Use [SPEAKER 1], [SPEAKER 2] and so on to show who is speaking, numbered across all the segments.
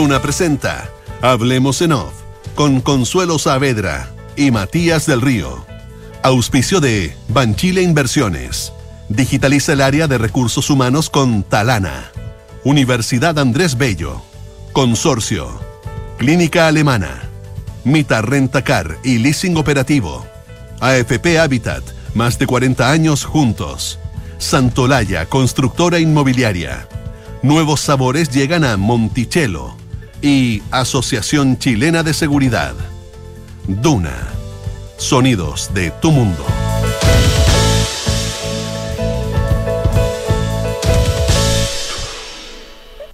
[SPEAKER 1] Duna presenta Hablemos en Off con Consuelo Saavedra y Matías del Río. Auspicio de Banchile Inversiones. Digitaliza el área de recursos humanos con Talana. Universidad Andrés Bello. Consorcio. Clínica Alemana. Mita Rentacar y Leasing Operativo. AFP Habitat. Más de 40 años juntos. Santolaya, constructora inmobiliaria. Nuevos sabores llegan a Monticello y Asociación Chilena de Seguridad. Duna. Sonidos de tu mundo.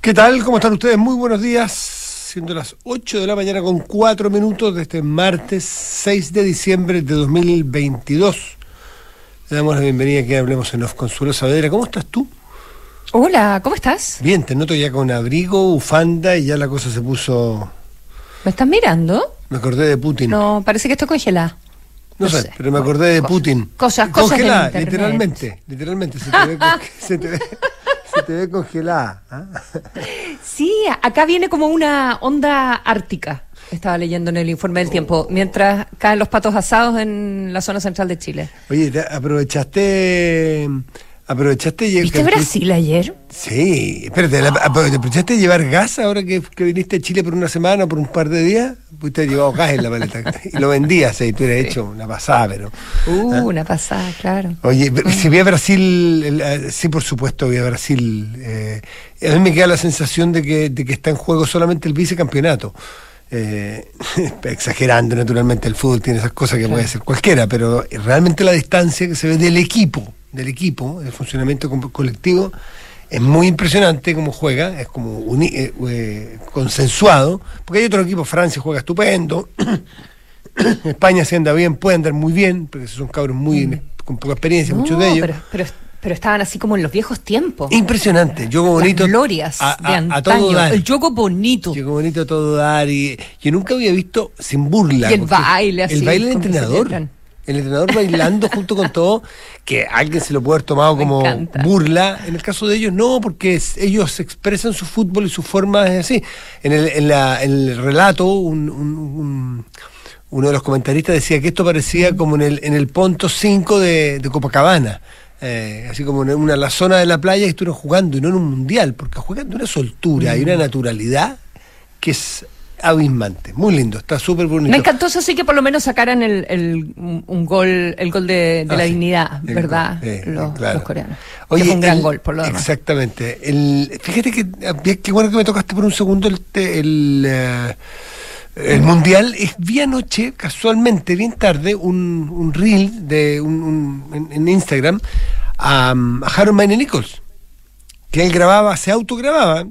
[SPEAKER 2] ¿Qué tal? ¿Cómo están ustedes? Muy buenos días. Siendo las 8 de la mañana con 4 minutos de este martes 6 de diciembre de 2022. Le damos la bienvenida a Hablemos en Off Consuelo Saavedra. ¿Cómo estás tú?
[SPEAKER 3] Hola, ¿cómo estás?
[SPEAKER 2] Bien, te noto ya con abrigo, bufanda y ya la cosa se puso...
[SPEAKER 3] ¿Me estás mirando?
[SPEAKER 2] Me acordé de Putin.
[SPEAKER 3] No, parece que estoy congelada.
[SPEAKER 2] No,
[SPEAKER 3] no
[SPEAKER 2] sé,
[SPEAKER 3] sé.
[SPEAKER 2] pero me acordé de
[SPEAKER 3] Cosas-
[SPEAKER 2] Putin.
[SPEAKER 3] cosas- cosas
[SPEAKER 2] Congelada, literalmente. Literalmente, se te ve, se te ve, se te ve congelada. ¿ah?
[SPEAKER 3] Sí, acá viene como una onda ártica. Estaba leyendo en el informe del tiempo, mientras caen los patos asados en la zona central de Chile.
[SPEAKER 2] Oye, te- aprovechaste... Aprovechaste... y-
[SPEAKER 3] ¿Viste Brasil ayer?
[SPEAKER 2] Sí, espérate, apro- ¿aprovechaste de llevar gas ahora que, que viniste a Chile por una semana o por un par de días? Pudiste llevado gas en la maleta y lo vendías y tú hubieras hecho una pasada, pero...
[SPEAKER 3] Uh,
[SPEAKER 2] ¿Ah?
[SPEAKER 3] una pasada, claro.
[SPEAKER 2] Oye, si vi a Brasil, el- eh, sí, por supuesto, vi a Brasil. eh, a mí me queda la sensación de que, de que está en juego solamente el vicecampeonato. Eh, exagerando, naturalmente, el fútbol tiene esas cosas que puede ser cualquiera, pero realmente la distancia que se ve del equipo, del equipo, el funcionamiento co- colectivo, es muy impresionante cómo juega, es como uni- eh, eh, consensuado, porque hay otro equipo, Francia juega estupendo, España se anda bien, puede andar muy bien, porque son cabros muy con poca experiencia,
[SPEAKER 3] No,
[SPEAKER 2] muchos de ellos.
[SPEAKER 3] Pero, pero, pero estaban así como en los viejos tiempos.
[SPEAKER 2] Impresionante, juego bonito.
[SPEAKER 3] Las glorias
[SPEAKER 2] a,
[SPEAKER 3] de
[SPEAKER 2] a
[SPEAKER 3] antaño.
[SPEAKER 2] todo dar.
[SPEAKER 3] El juego bonito.
[SPEAKER 2] Juego bonito a todo dar. Y yo nunca había visto sin burla.
[SPEAKER 3] Y el baile así,
[SPEAKER 2] El baile del entrenador. El entrenador bailando junto con todo, que alguien se lo puede haber tomado
[SPEAKER 3] Me
[SPEAKER 2] como
[SPEAKER 3] encanta.
[SPEAKER 2] burla. En el caso de ellos, no, porque ellos expresan su fútbol y su forma es así. En el, en la- en el relato, un- un- un- uno de los comentaristas decía que esto parecía como en el, en el punto 5 de, de Copacabana. Eh, así como en una la zona de la playa y estuvieron jugando y no en un mundial, porque juegan de una soltura y una naturalidad que es abismante. Muy lindo, está súper bonito.
[SPEAKER 3] Me encantó eso sí que por lo menos sacaran el, el- un, gol, el gol de, de
[SPEAKER 2] Ah,
[SPEAKER 3] la
[SPEAKER 2] sí.
[SPEAKER 3] dignidad, ¿verdad?
[SPEAKER 2] gol, sí,
[SPEAKER 3] los,
[SPEAKER 2] claro.
[SPEAKER 3] los coreanos.
[SPEAKER 2] Oye,
[SPEAKER 3] que fue un gran
[SPEAKER 2] el-
[SPEAKER 3] gol, por lo demás.
[SPEAKER 2] Exactamente. El, fíjate que eh, qué bueno que me tocaste por un segundo el, el, eh, el mundial. Es, vi anoche, casualmente, bien tarde, un, un reel de un, un- en, en Instagram a, a Harold Mayne Nichols, que él grababa, se autogrababa.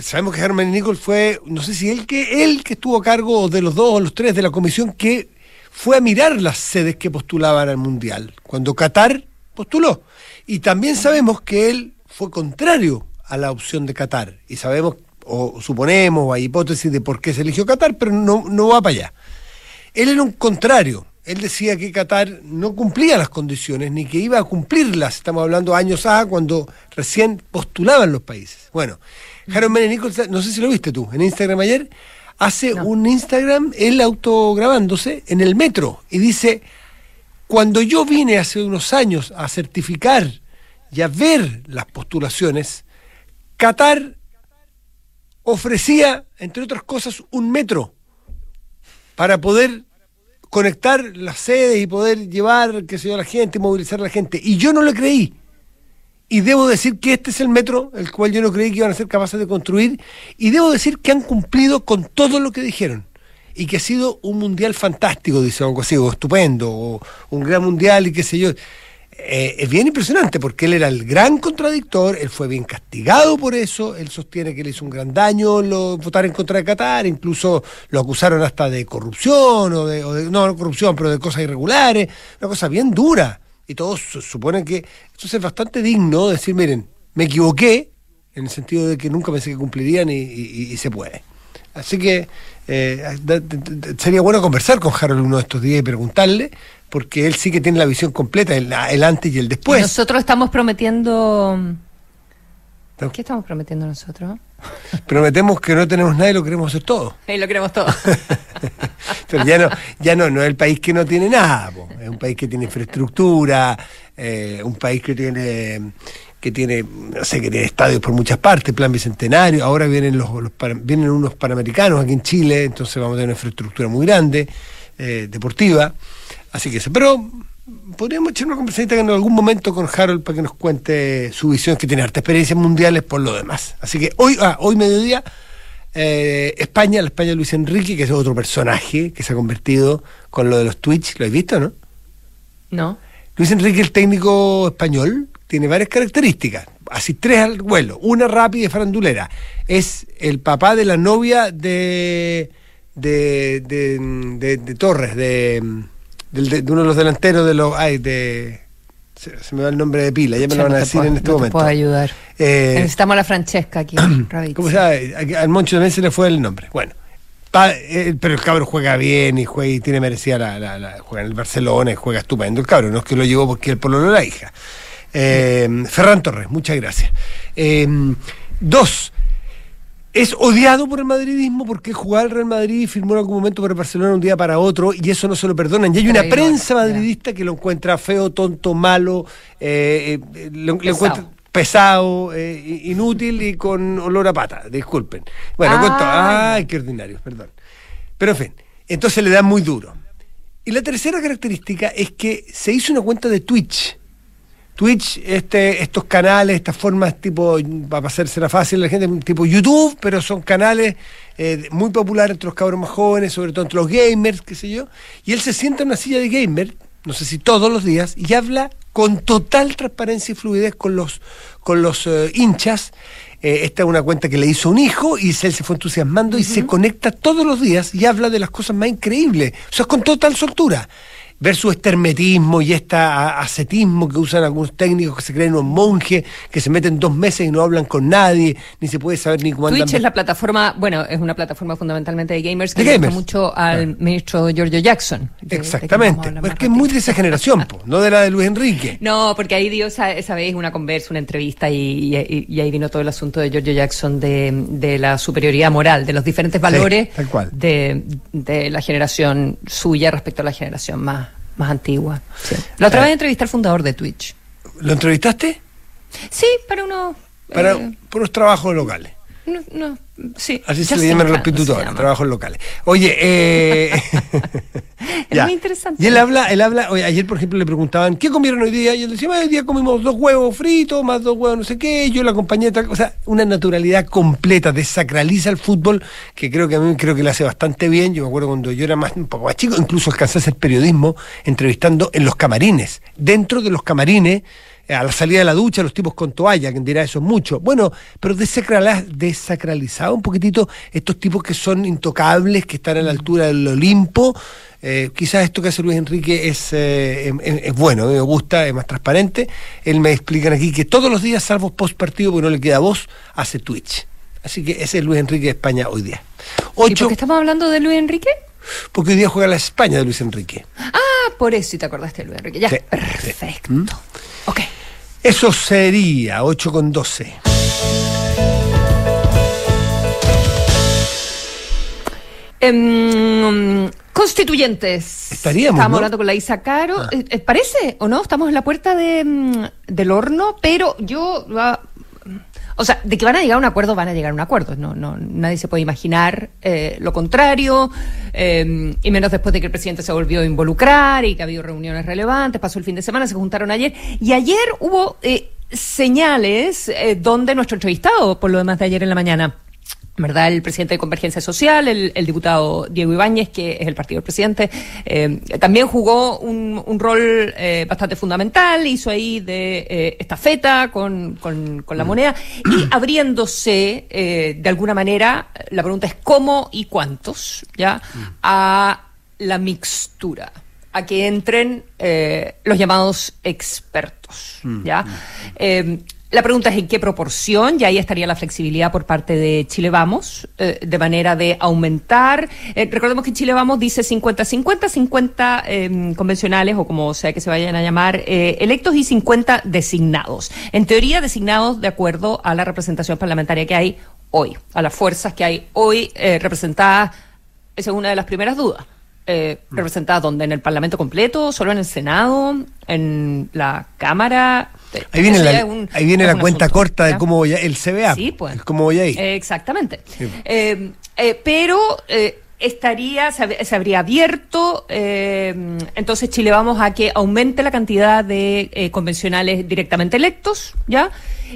[SPEAKER 2] Sabemos que Mayne Nichols fue, no sé si él que él que estuvo a cargo de los dos o los tres de la comisión que fue a mirar las sedes que postulaban al mundial cuando Qatar postuló. Y también sabemos que él fue contrario a la opción de Qatar. Y sabemos, o suponemos, hay hipótesis de por qué se eligió Qatar, pero no, no va para allá. Él era un contrario. Él decía que Qatar no cumplía las condiciones ni que iba a cumplirlas. Estamos hablando años A, cuando recién postulaban los países. Bueno, Harold Mene Nichols, no sé si lo viste tú, en Instagram ayer, hace
[SPEAKER 3] No.
[SPEAKER 2] un Instagram, él autograbándose en el metro y dice, cuando yo vine hace unos años a certificar y a ver las postulaciones, Qatar ofrecía, entre otras cosas, un metro para poder conectar las sedes y poder llevar, qué sé yo, a la gente, movilizar a la gente. Y yo no lo creí. Y debo decir que este es el metro, el cual yo no creí que iban a ser capaces de construir. Y debo decir que han cumplido con todo lo que dijeron. Y que ha sido un mundial fantástico, dice algo así, o estupendo, o un gran mundial y qué sé yo. Eh, es bien impresionante porque él era el gran contradictor, él fue bien castigado por eso, él sostiene que le hizo un gran daño votar en contra de Qatar, incluso lo acusaron hasta de corrupción, o de, o de- no, no corrupción, pero de cosas irregulares, una cosa bien dura. Y todos su- suponen que esto es bastante digno decir, miren, me equivoqué, en el sentido de que nunca pensé que cumplirían y, y- y se puede. Así que eh, sería bueno conversar con Harold uno de estos días y preguntarle, porque él sí que tiene la visión completa, el, el antes y el después.
[SPEAKER 3] Nosotros estamos prometiendo. ¿Qué estamos prometiendo nosotros?
[SPEAKER 2] Prometemos que no tenemos nada y lo queremos hacer todo.
[SPEAKER 3] Ahí lo queremos todo.
[SPEAKER 2] Pero ya no, ya no, no es el país que no tiene nada, es un país que tiene infraestructura, eh, un país que tiene que tiene, no sé, que tiene estadios por muchas partes, plan bicentenario, ahora vienen los, vienen unos panamericanos aquí en Chile, entonces vamos a tener una infraestructura muy grande, eh, deportiva, así que eso, pero podríamos echar una conversadita en algún momento con Harold para que nos cuente su visión, que tiene harta experiencias mundiales por lo demás. Así que hoy, ah, hoy mediodía, eh, España, la España de Luis Enrique, que es otro personaje que se ha convertido con lo de los Twitch, ¿lo has visto, no?
[SPEAKER 3] ¿No?
[SPEAKER 2] Luis Enrique, el técnico español, tiene varias características. Así tres al vuelo. Una rápida y farandulera. Es el papá de la novia de. de. de, de- de Torres, de, de uno de los delanteros de los. Ay, de. Se, se me va el nombre de pila, ya me lo van a decir
[SPEAKER 3] puedo-
[SPEAKER 2] en este
[SPEAKER 3] no te
[SPEAKER 2] momento.
[SPEAKER 3] puedo ayudar.
[SPEAKER 2] Eh,
[SPEAKER 3] Necesitamos a la Francesca aquí.
[SPEAKER 2] ¿Cómo se llama? Aquí Al Moncho también se le fue el nombre. Bueno, pa- eh, pero el cabro juega bien y juega y tiene merecida la, la- la- juega en el Barcelona y juega estupendo el cabro, no es que lo llevó porque el pololo la hija. Eh, Ferran Torres, muchas gracias. Eh, dos, es odiado por el madridismo porque jugaba al Real Madrid y firmó en algún momento para el Barcelona un día para otro y eso no se lo perdonan. Y hay una prensa madridista que lo encuentra feo, tonto, malo, eh, eh, lo, encuentra pesado, eh, inútil y con olor a pata, disculpen. Bueno,
[SPEAKER 3] Ah,
[SPEAKER 2] cuento, ay, qué ordinario, perdón. Pero en fin, entonces le da muy duro. Y la tercera característica es que se hizo una cuenta de Twitch. Twitch, este, estos canales, estas formas tipo, para hacerse fácil la gente, tipo YouTube, pero son canales eh, muy populares entre los cabros más jóvenes, sobre todo entre los gamers, qué sé yo. Y él se sienta en una silla de gamer, no sé si todos los días, y habla con total transparencia y fluidez con los, con los eh, hinchas. Eh, esta es una cuenta que le hizo un hijo y él se fue entusiasmando y se conecta todos los días y habla de las cosas más increíbles. O sea, con total soltura. Ver su estermetismo y este ascetismo que usan algunos técnicos que se creen unos monjes, que se meten dos meses y no hablan con nadie, ni se puede saber ni cómo andan.
[SPEAKER 3] Twitch es la plataforma, bueno, es una plataforma fundamentalmente de gamers que
[SPEAKER 2] De
[SPEAKER 3] gusta mucho al ministro Giorgio Jackson. de- de
[SPEAKER 2] Exactamente.
[SPEAKER 3] a hablar
[SPEAKER 2] Es
[SPEAKER 3] más
[SPEAKER 2] que es muy de esa generación, po, no de la de Luis Enrique.
[SPEAKER 3] No, porque ahí dio esa, esa vez una conversa, una entrevista y, y- y ahí vino todo el asunto de Giorgio Jackson de, de la superioridad moral, de los diferentes valores
[SPEAKER 2] tal cual.
[SPEAKER 3] De, de la generación suya respecto a la generación más, más antigua. Sí. La otra
[SPEAKER 2] Ah.
[SPEAKER 3] vez entrevisté al fundador de Twitch.
[SPEAKER 2] ¿Lo entrevistaste?
[SPEAKER 3] Sí, para unos...
[SPEAKER 2] Para
[SPEAKER 3] eh,
[SPEAKER 2] por unos trabajos locales.
[SPEAKER 3] No, no, sí,
[SPEAKER 2] Así se le llaman los
[SPEAKER 3] llama.
[SPEAKER 2] trabajos locales. Oye, eh,
[SPEAKER 3] Es muy interesante.
[SPEAKER 2] Y él habla, él habla, oye, ayer por ejemplo le preguntaban, ¿qué comieron hoy día? Y él decía, "Ah, hoy día comimos dos huevos fritos, más dos huevos no sé qué, yo la acompañé, tal cosa". o sea, una naturalidad completa, desacraliza el fútbol, que creo que a mí creo que le hace bastante bien. Yo me acuerdo cuando yo era más, un poco más chico, incluso alcancé a hacer periodismo, entrevistando en los camarines, dentro de los camarines, a la salida de la ducha, los tipos con toalla, quien dirá eso es mucho. Bueno, pero desacralizado un poquitito estos tipos que son intocables, que están a la altura del Olimpo. Eh, quizás esto que hace Luis Enrique es, eh, em- em- es bueno, me gusta, es más transparente. Él me explican aquí que todos los días, salvo post partido, porque no le queda voz, hace Twitch. Así que ese es Luis Enrique de España hoy día.
[SPEAKER 3] ¿Y por
[SPEAKER 2] Ocho,
[SPEAKER 3] qué estamos hablando de Luis Enrique?
[SPEAKER 2] porque hoy día juega la España de Luis Enrique.
[SPEAKER 3] Ah, por eso, y te acordaste de Luis Enrique. Ya,
[SPEAKER 2] Sí,
[SPEAKER 3] perfecto.
[SPEAKER 2] ¿Mm? Eso sería 8 con 12.
[SPEAKER 3] Em, constituyentes.
[SPEAKER 2] Estaríamos,
[SPEAKER 3] Estábamos
[SPEAKER 2] ¿no?
[SPEAKER 3] hablando con la Isa Caro.
[SPEAKER 2] Ah.
[SPEAKER 3] Eh, eh, ¿Parece o no? Estamos en la puerta de, mm, del horno, pero yo... o sea, de que van a llegar a un acuerdo, van a llegar a un acuerdo. No, no, nadie se puede imaginar eh, lo contrario, eh, y menos después de que el presidente se volvió a involucrar y que ha habido reuniones relevantes. Pasó el fin de semana, se juntaron ayer, y ayer hubo eh, señales eh, donde nuestro entrevistado, por lo demás de ayer en la mañana, ¿verdad? El presidente de Convergencia Social, el, el diputado Diego Ibáñez, que es el partido del presidente, eh, también jugó un, un rol eh, bastante fundamental, hizo ahí de eh, estafeta con, con, con la moneda y abriéndose eh, de alguna manera, la pregunta es cómo y cuántos, ¿ya? A la mixtura a que entren eh, los llamados expertos, ¿ya? La pregunta es en qué proporción, y ahí estaría la flexibilidad por parte de Chile Vamos, eh, de manera de aumentar. eh, recordemos que Chile Vamos dice 50-50, 50 eh, convencionales o como sea que se vayan a llamar eh, electos y 50 designados. En teoría, designados de acuerdo a la representación parlamentaria que hay hoy, a las fuerzas que hay hoy representadas. Esa es una de las primeras dudas. Eh, mm. representadas donde en el Parlamento completo, solo en el Senado, en la Cámara.
[SPEAKER 2] Ahí viene la, ahí viene la cuenta corta de cómo voy a, el CBA.
[SPEAKER 3] Sí, pues.
[SPEAKER 2] Cómo voy
[SPEAKER 3] exactamente. Eh, pero estaría, se, habría abierto, eh, entonces Chile vamos a que aumente la cantidad de eh, convencionales directamente electos, ¿ya?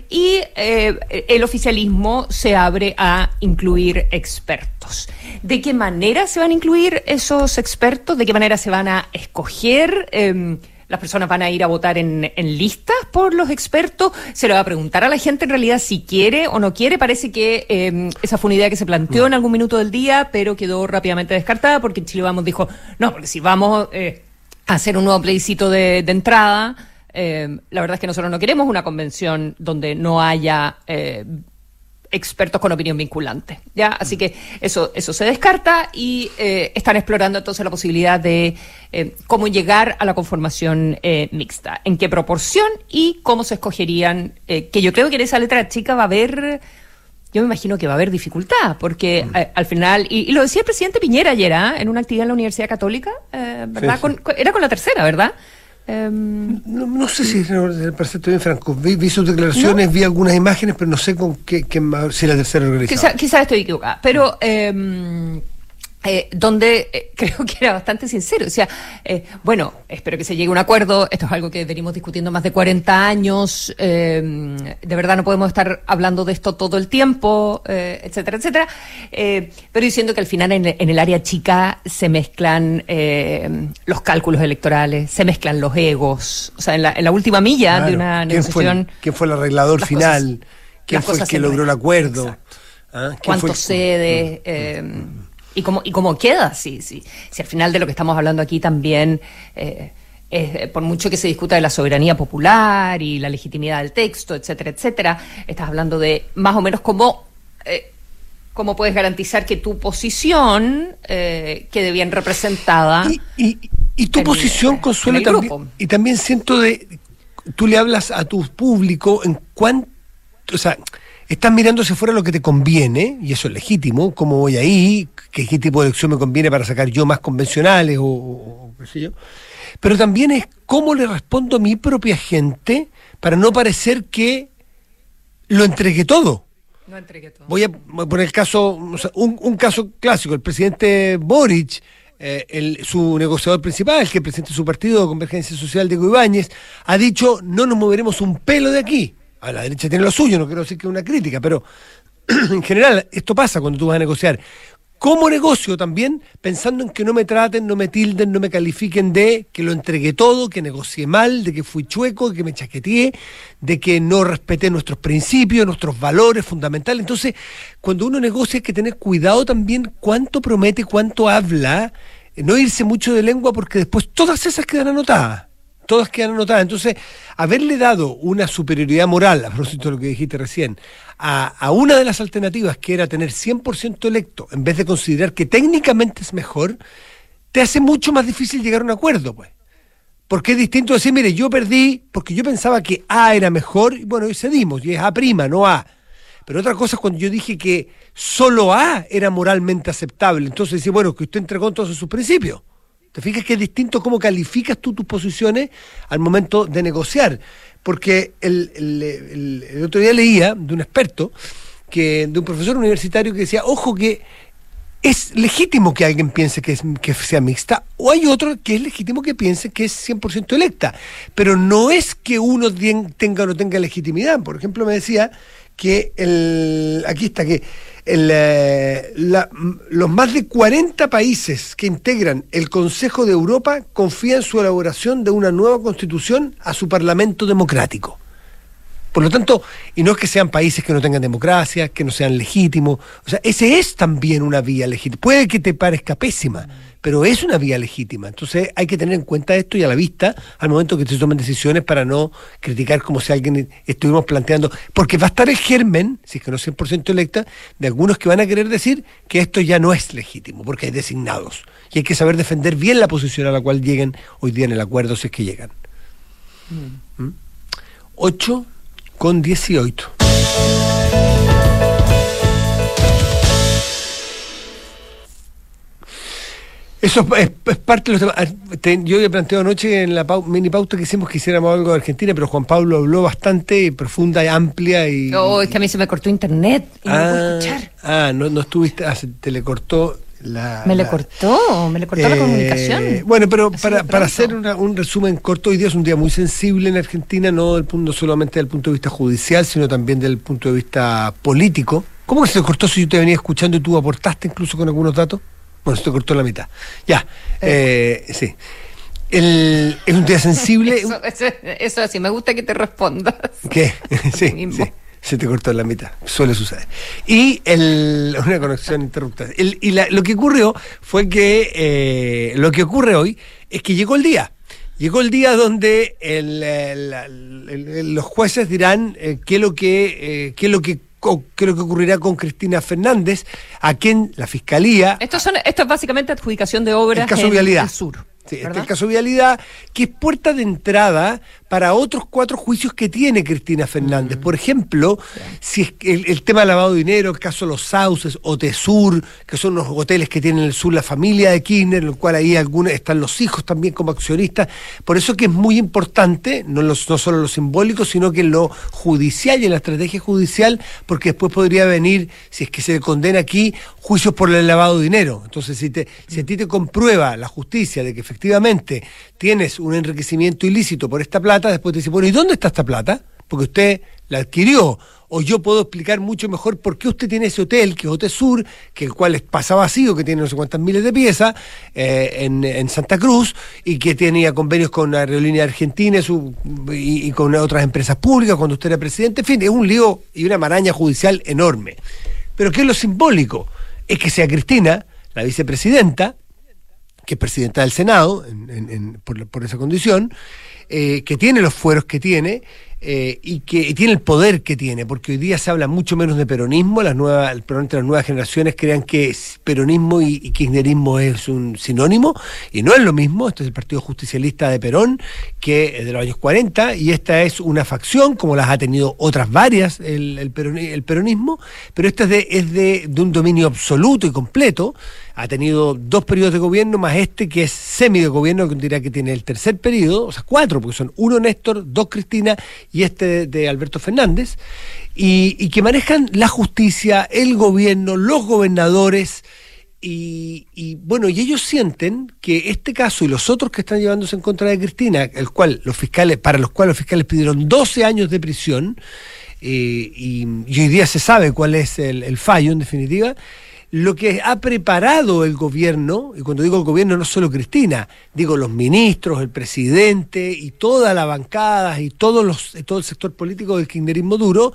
[SPEAKER 3] Y eh, el oficialismo se abre a incluir expertos. ¿De qué manera se van a incluir esos expertos? ¿De qué manera se van a escoger? Em, las personas van a ir a votar en, en, listas por los expertos, se le va a preguntar a la gente en realidad si quiere o no quiere. Parece que eh, esa fue una idea que se planteó en algún minuto del día, pero quedó rápidamente descartada porque Chile Vamos dijo, no, porque si vamos eh, a hacer un nuevo plebiscito de, de entrada, eh, la verdad es que nosotros no queremos una convención donde no haya expertos con opinión vinculante. ¿ya? Así que eso, eso se descarta y eh, están explorando entonces la posibilidad de eh, cómo llegar a la conformación eh, mixta, en qué proporción y cómo se escogerían, que yo creo que en esa letra chica va a haber... Yo me imagino que va a haber dificultad, porque mm. al final, y, lo decía el presidente Piñera ayer, ¿ah? en una actividad en la Universidad Católica, ¿verdad? era con la tercera, ¿verdad?
[SPEAKER 2] Em, no, sé si parece bien franco. Vi, sus declaraciones, vi algunas imágenes, pero no sé con qué, si la tercera organización.
[SPEAKER 3] Quizás estoy equivocada, pero eh, eh, donde eh, creo que era bastante sincero. O sea, eh, bueno, espero que se llegue a un acuerdo. Esto es algo que venimos discutiendo más de 40 años. de verdad no podemos estar hablando de esto todo el tiempo, etcétera, etcétera. pero diciendo que al final en, el área chica se mezclan los cálculos electorales, se mezclan los egos. O sea, en la, última milla de una negociación.
[SPEAKER 2] ¿Quién fue, el arreglador final? ¿Quién fue el que logró el acuerdo?
[SPEAKER 3] ¿Ah? ¿Cuánto cede? Y cómo, y cómo queda, si, si, si al final de lo que estamos hablando aquí también, eh, es, por mucho que se discuta de la soberanía popular y la legitimidad del texto, etcétera, etcétera, estás hablando de más o menos cómo, eh, cómo puedes garantizar que tu posición eh, quede bien representada.
[SPEAKER 2] Y, y, tu posición, Consuelo, también, y también siento de, tú le hablas a tu público en cuánto, o sea, estás mirando si fuera lo que te conviene, y eso es legítimo, cómo voy ahí, qué, qué tipo de elección me conviene para sacar yo más convencionales o, qué sé yo. Pero también es cómo le respondo a mi propia gente para no parecer que lo entregué todo.
[SPEAKER 3] No entregué todo.
[SPEAKER 2] Voy a, poner el caso, un, caso clásico, el presidente Boric. Eh, el, su negociador principal, que presenta su partido de Convergencia Social, Diego Ibáñez, ha dicho no nos moveremos un pelo de aquí a la derecha tiene lo suyo, no quiero decir que es una crítica, pero en general esto pasa cuando tú vas a negociar. Como negocio también, pensando en que no me traten, no me tilden, no me califiquen de que lo entregué todo, que negocié mal, de que fui chueco, que me chaqueteé, de que no respeté nuestros principios, nuestros valores fundamentales. Entonces, cuando uno negocia hay que tener cuidado también cuánto promete, cuánto habla, no irse mucho de lengua porque después todas esas quedan anotadas todas quedan anotadas. Entonces, haberle dado una superioridad moral, a propósito de lo que dijiste recién, a, una de las alternativas, que era tener 100% electo, en vez de considerar que técnicamente es mejor, te hace mucho más difícil llegar a un acuerdo, pues. Porque es distinto decir, mire, yo perdí porque yo pensaba que A era mejor, y bueno, y cedimos, y es A prima, no A. Pero otra cosa es cuando yo dije que solo A era moralmente aceptable. Entonces dice, bueno, que usted entregó todos sus principios. ¿Te fijas que es distinto cómo calificas tú tus posiciones al momento de negociar? Porque el, otro día leía de un experto, que, de un profesor universitario que decía, ojo que es legítimo que alguien piense que, que sea mixta, o hay otro que es legítimo que piense que es 100% electa, pero no es que uno tenga o no tenga legitimidad. Por ejemplo, me decía que el, aquí está, que eh, los más de 40 países que integran el Consejo de Europa confían su elaboración de una nueva constitución a su Parlamento democrático. Por lo tanto, y no es que sean países que no tengan democracia, que no sean legítimos, o sea, ese es también una vía legítima. Puede que te parezca pésima, pero es una vía legítima. Entonces hay que tener en cuenta esto y a la vista al momento que se tomen decisiones para no criticar como si alguien estuvimos planteando, porque va a estar el germen, si es que no es 100% electa, de algunos que van a querer decir que esto ya no es legítimo, porque hay designados. Y hay que saber defender bien la posición a la cual lleguen hoy día en el acuerdo, si es que llegan. 8 mm. ¿Mm? con 18. Eso es, es parte de los temas. Ah, te- Yo había planteado anoche en la pau- mini pauta que hicimos que hiciéramos algo de Argentina, pero Juan Pablo habló bastante profunda y amplia y.
[SPEAKER 3] Oh, es que a mí se me cortó internet y no puedo
[SPEAKER 2] ah,
[SPEAKER 3] escuchar.
[SPEAKER 2] ah, no, no estuviste. ah, se te le cortó la.
[SPEAKER 3] Me le cortó, me le cortó la
[SPEAKER 2] Eh,
[SPEAKER 3] comunicación.
[SPEAKER 2] Bueno, pero para, para hacer una- un resumen corto, hoy día es un día muy sensible en Argentina, no, del punto, no solamente desde el punto de vista judicial, sino también desde el punto de vista político. ¿Cómo que se cortó si yo te venía escuchando y tú aportaste incluso con algunos datos? Bueno, se te cortó la mitad. Ya, eh, sí. El- es un día sensible.
[SPEAKER 3] Eso, eso, eso así, me gusta que te respondas.
[SPEAKER 2] ¿Qué? sí, sí. Se te cortó la mitad, suele suceder. Y el, una conexión interrupta. El- y la- lo que ocurrió fue que eh, lo que ocurre hoy es que llegó el día. Llegó el día donde el- los jueces dirán eh, qué es lo que eh, qué es lo que lo que ocurrirá con Cristina Fernández, a quien la fiscalía
[SPEAKER 3] Esto, son, esto es básicamente adjudicación de obras en
[SPEAKER 2] Vialidad.
[SPEAKER 3] el sur.
[SPEAKER 2] Sí, este es
[SPEAKER 3] ¿verdad?
[SPEAKER 2] el caso Vialidad, que es puerta de entrada para otros cuatro juicios que tiene Cristina
[SPEAKER 3] Mm.
[SPEAKER 2] Fernández. Por ejemplo, si es que el, el tema de lavado de dinero, el caso Los Sauces o Tesur, que son los hoteles que tiene en el sur la familia de Kirchner, en el cual ahí algunos están los hijos también como accionistas. Por eso que es muy importante, no, los, no solo lo simbólico, sino que lo judicial y en la estrategia judicial, porque después podría venir, si es que se condena aquí, juicios por el lavado de dinero. Entonces, si, te, si a ti te comprueba la justicia de que efectivamente tienes un enriquecimiento ilícito por esta plata, después te dice, bueno, ¿y dónde está esta plata? Porque usted la adquirió. O yo puedo explicar mucho mejor por qué usted tiene ese hotel, que es Sur, que el cual pasa vacío, que tiene no sé cuántas miles de piezas, eh, en, en Santa Cruz, y que tenía convenios con Aerolínea Argentina y, y con otras empresas públicas cuando usted era presidente. En fin, es un lío y una maraña judicial enorme. Pero ¿qué es lo simbólico? Es que sea Cristina, la vicepresidenta, que es presidenta del Senado, en- en- en- por, por esa condición, eh, que tiene los fueros que tiene eh, y que tiene el poder que tiene, porque hoy día se habla mucho menos de peronismo, las nuevas, probablemente las nuevas generaciones crean que peronismo y, kirchnerismo es un sinónimo, y no es lo mismo, este es el Partido Justicialista de Perón, que es de los años 40, y esta es una facción, como las ha tenido otras varias, el, el peroni- el peronismo, pero esta es, de, es de un dominio absoluto y completo, ha tenido dos periodos de gobierno, más este que es semi de gobierno, que dirá que tiene el tercer periodo, o sea, cuatro, porque son uno Néstor, dos Cristina y este de, Alberto Fernández, y, que manejan la justicia, el gobierno, los gobernadores, y, bueno, y ellos sienten que este caso y los otros que están llevándose en contra de Cristina, el cual los fiscales, para los cuales los fiscales pidieron 12 años de prisión, eh, y, hoy día se sabe cuál es el fallo en definitiva, lo que ha preparado el gobierno, y cuando digo el gobierno no solo Cristina, digo los ministros, el presidente y toda la bancada y todos los, y todo el sector político del kirchnerismo duro,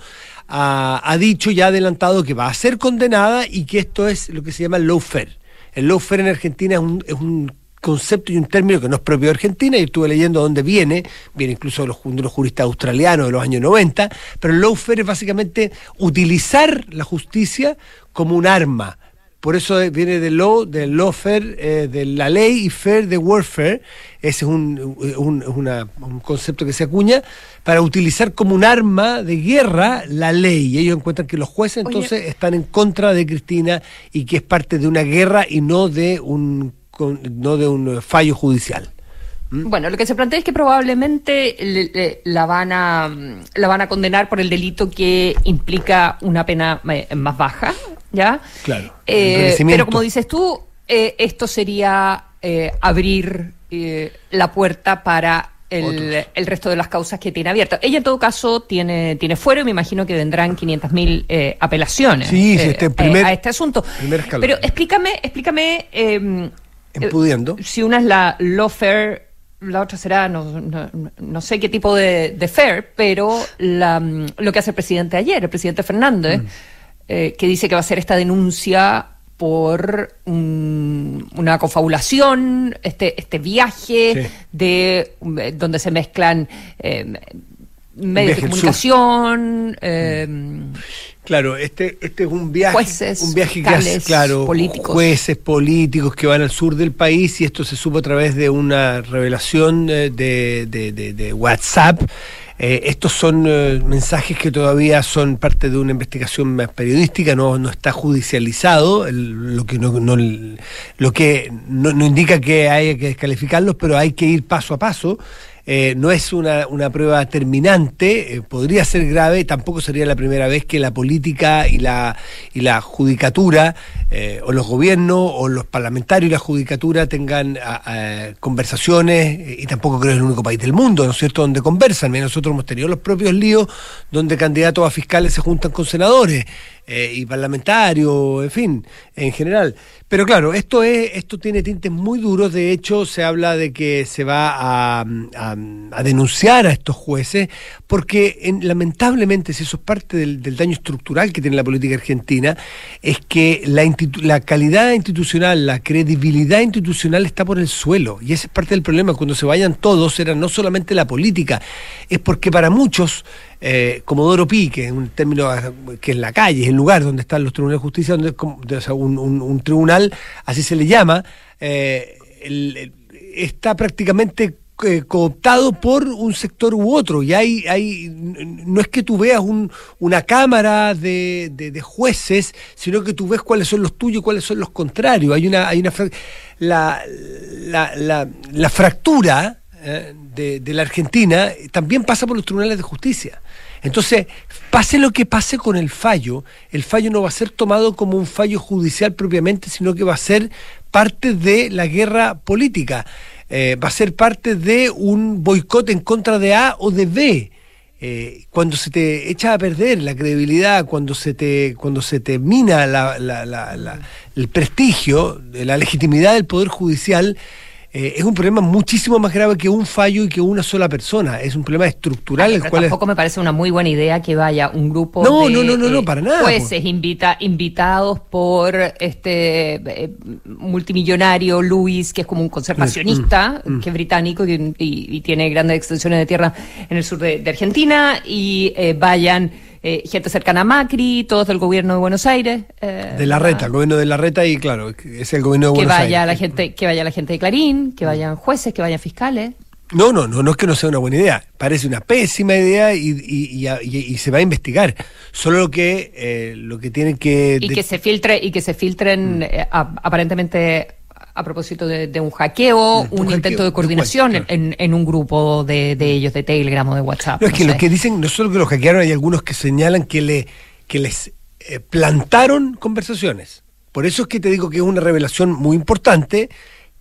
[SPEAKER 2] ha, ha dicho ya adelantado que va a ser condenada y que esto es lo que se llama lawfare. El lawfare en Argentina es un, es un concepto y un término que no es propio de Argentina, y estuve leyendo dónde viene, viene incluso de los, de los juristas australianos de los años 90, pero el lawfare es básicamente utilizar la justicia como un arma. Por eso viene de law, del lawfare, eh, de la ley, y fair de warfare. Ese es un, un- una- un concepto que se acuña para utilizar como un arma de guerra la ley. Y ellos encuentran que los jueces
[SPEAKER 3] Oye.
[SPEAKER 2] entonces están en contra de Cristina y que es parte de una guerra y no de un, con- no de un fallo judicial.
[SPEAKER 3] Bueno, lo que se plantea es que probablemente le- le- la van a mm, la van a condenar por el delito que implica una pena eh, más baja, ¿ya?
[SPEAKER 2] Claro,
[SPEAKER 3] Eh, pero como dices tú, eh, esto sería eh, abrir la puerta para el, resto de las causas que tiene abiertas. Ella en todo caso tiene tiene fuero y me imagino que vendrán 500.000 eh, apelaciones
[SPEAKER 2] Sí, sí, este
[SPEAKER 3] eh,
[SPEAKER 2] primer-
[SPEAKER 3] a este asunto.
[SPEAKER 2] primer.
[SPEAKER 3] Pero explícame, explícame eh, si una es la lawfare, la otra será, no, no, no sé qué tipo de, de fair, pero la, lo que hace el presidente ayer, el presidente Fernández,
[SPEAKER 2] Mm.
[SPEAKER 3] eh, que dice que va a hacer esta denuncia por un- una confabulación, este, este viaje
[SPEAKER 2] Sí.
[SPEAKER 3] de eh, donde se mezclan eh, medios de comunicación, eh,
[SPEAKER 2] Claro, este, este es un viaje,
[SPEAKER 3] Jueces,
[SPEAKER 2] un viaje que hace, claro,
[SPEAKER 3] políticos.
[SPEAKER 2] jueces políticos que van al sur del país y esto se supo a través de una revelación eh, de, de- de- de WhatsApp Eh, estos son eh, mensajes que todavía son parte de una investigación más periodística, no, no está judicializado, el- lo que no, no- lo que no, no indica que haya que descalificarlos, pero hay que ir paso a paso. Eh, no es una, una prueba terminante, eh, podría ser grave, tampoco sería la primera vez que la política y la, y la judicatura, eh, o los gobiernos, o los parlamentarios y la judicatura tengan conversaciones, y tampoco creo que es el único país del mundo, ¿no es cierto?, donde conversan. Nosotros hemos tenido los propios líos donde candidatos a fiscales se juntan con senadores eh, y parlamentarios, en fin, en general. Pero claro, esto es, esto tiene tintes muy duros. De hecho, se habla de que se va a, a- denunciar a estos jueces, porque en- lamentablemente, si eso es parte del, del daño estructural que tiene la política argentina, es que la, la calidad institucional, la credibilidad institucional está por el suelo. Y ese es parte del problema. Cuando se vayan todos, era no solamente la política, es porque para muchos eh, Comodoro Pi, que es un término ah, que es la calle, es el lugar donde están los tribunales de justicia, donde un, un- un tribunal, así se le llama, eh, está prácticamente eh, cooptado por un sector u otro. Y hay, hay no es que tú veas un- una cámara de, jueces, sino que tú ves cuáles son los tuyos y cuáles son los contrarios. Hay una, hay una la, la, la- la fractura eh, de, de la Argentina eh, también pasa por los tribunales de justicia. Entonces, pase lo que pase con el fallo, el fallo no va a ser tomado como un fallo judicial propiamente, sino que va a ser parte de la guerra política, Eh, va a ser parte de un boicot en contra de A o de B. Eh, cuando se te echa a perder la credibilidad, cuando se te, cuando se te mina la- la- la- el prestigio, la legitimidad del Poder Judicial, eh, es un problema muchísimo más grave que un fallo y que una sola persona. Es un problema estructural, el
[SPEAKER 3] Pero
[SPEAKER 2] cual es-
[SPEAKER 3] tampoco me parece una muy buena idea que vaya un grupo
[SPEAKER 2] No,
[SPEAKER 3] de
[SPEAKER 2] no, no, no, no,
[SPEAKER 3] eh,
[SPEAKER 2] para nada,
[SPEAKER 3] jueces invita, invitados por este eh, multimillonario Luis, que es como un conservacionista,
[SPEAKER 2] Mm,
[SPEAKER 3] que es británico y, y- y tiene grandes extensiones de tierra en el sur de, de Argentina, y eh, vayan eh, gente cercana a Macri, todos del gobierno de Buenos Aires. eh,
[SPEAKER 2] de la reta, el gobierno de la reta y claro, es el gobierno de
[SPEAKER 3] que
[SPEAKER 2] Buenos
[SPEAKER 3] vaya
[SPEAKER 2] Aires.
[SPEAKER 3] la gente, que vaya la gente de Clarín, que vayan jueces, que vayan fiscales.
[SPEAKER 2] No, no, no, no es que no sea una buena idea. Parece una pésima idea y, y- y- y- se va a investigar. Solo que eh, lo que tienen que...
[SPEAKER 3] y que se filtre y que se filtren
[SPEAKER 2] Mm.
[SPEAKER 3] eh, a- aparentemente a propósito de, de un hackeo, un, intento
[SPEAKER 2] de
[SPEAKER 3] de coordinación en, en un grupo de, de ellos, de Telegram o de WhatsApp.
[SPEAKER 2] No, es
[SPEAKER 3] no
[SPEAKER 2] que
[SPEAKER 3] sé.
[SPEAKER 2] lo que dicen, no solo que los hackearon, hay algunos que señalan que, le, que les eh, plantaron conversaciones. Por eso es que te digo que es una revelación muy importante,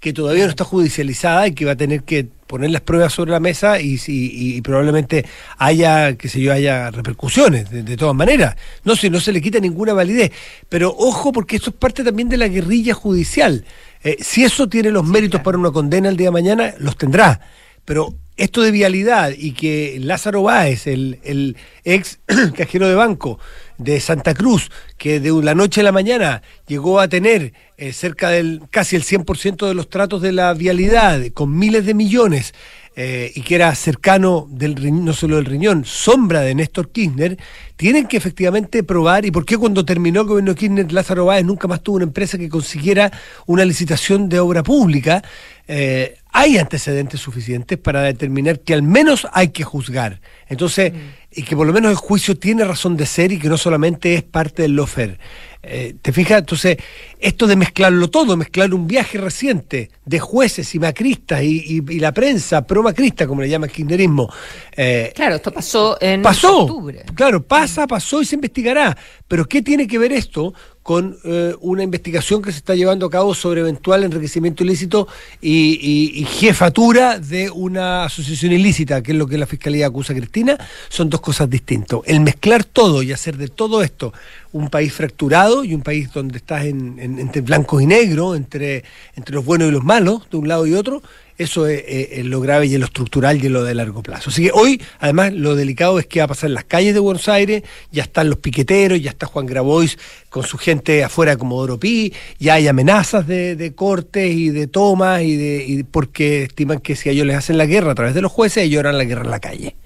[SPEAKER 2] que todavía no está judicializada y que va a tener que poner las pruebas sobre la mesa y, si- y- y probablemente haya, qué sé yo, haya repercusiones, de, de todas maneras. No sé, no se le quita ninguna validez. Pero ojo, porque esto es parte también de la guerrilla judicial. Eh, si eso tiene los méritos para una condena el día de mañana, los tendrá. Pero esto de vialidad y que Lázaro Báez, el, ex cajero de banco de Santa Cruz, que de la noche a la mañana llegó a tener eh, cerca del casi el 100% de los tratos de la vialidad, con miles de millones, eh, y que era cercano del no solo del riñón, sombra de Néstor Kirchner, tienen que efectivamente probar, y por qué cuando terminó el gobierno Kirchner, Lázaro Báez nunca más tuvo una empresa que consiguiera una licitación de obra pública, eh, hay antecedentes suficientes para determinar que al menos hay que juzgar. Entonces, y que por lo menos el juicio tiene razón de ser y que no solamente es parte del lofer. Eh, ¿Te fijas? Entonces, esto de mezclarlo todo, mezclar un viaje reciente de jueces y macristas y, y- y la prensa pro-macrista, como le llama el kirchnerismo, eh,
[SPEAKER 3] Claro, esto pasó en
[SPEAKER 2] pasó.
[SPEAKER 3] octubre.
[SPEAKER 2] Claro, pasa, pasó y se investigará. Pero ¿qué tiene que ver esto con eh, una investigación que se está llevando a cabo sobre eventual enriquecimiento ilícito y, y- y jefatura de una asociación ilícita, que es lo que la Fiscalía acusa a Cristina? Son dos cosas distintas. El mezclar todo y hacer de todo esto un país fracturado y un país donde estás en- en- entre blancos y negros, entre, entre los buenos y los malos, de un lado y otro, eso es, lo grave y lo estructural y es lo de largo plazo. Así que hoy, además, lo delicado es que va a pasar en las calles de Buenos Aires, ya están los piqueteros, ya está Juan Grabois con su gente afuera de Comodoro Pi, ya hay amenazas de, de cortes y de tomas, y de, y porque estiman que si a ellos les hacen la guerra a través de los jueces, ellos harán la guerra en la calle.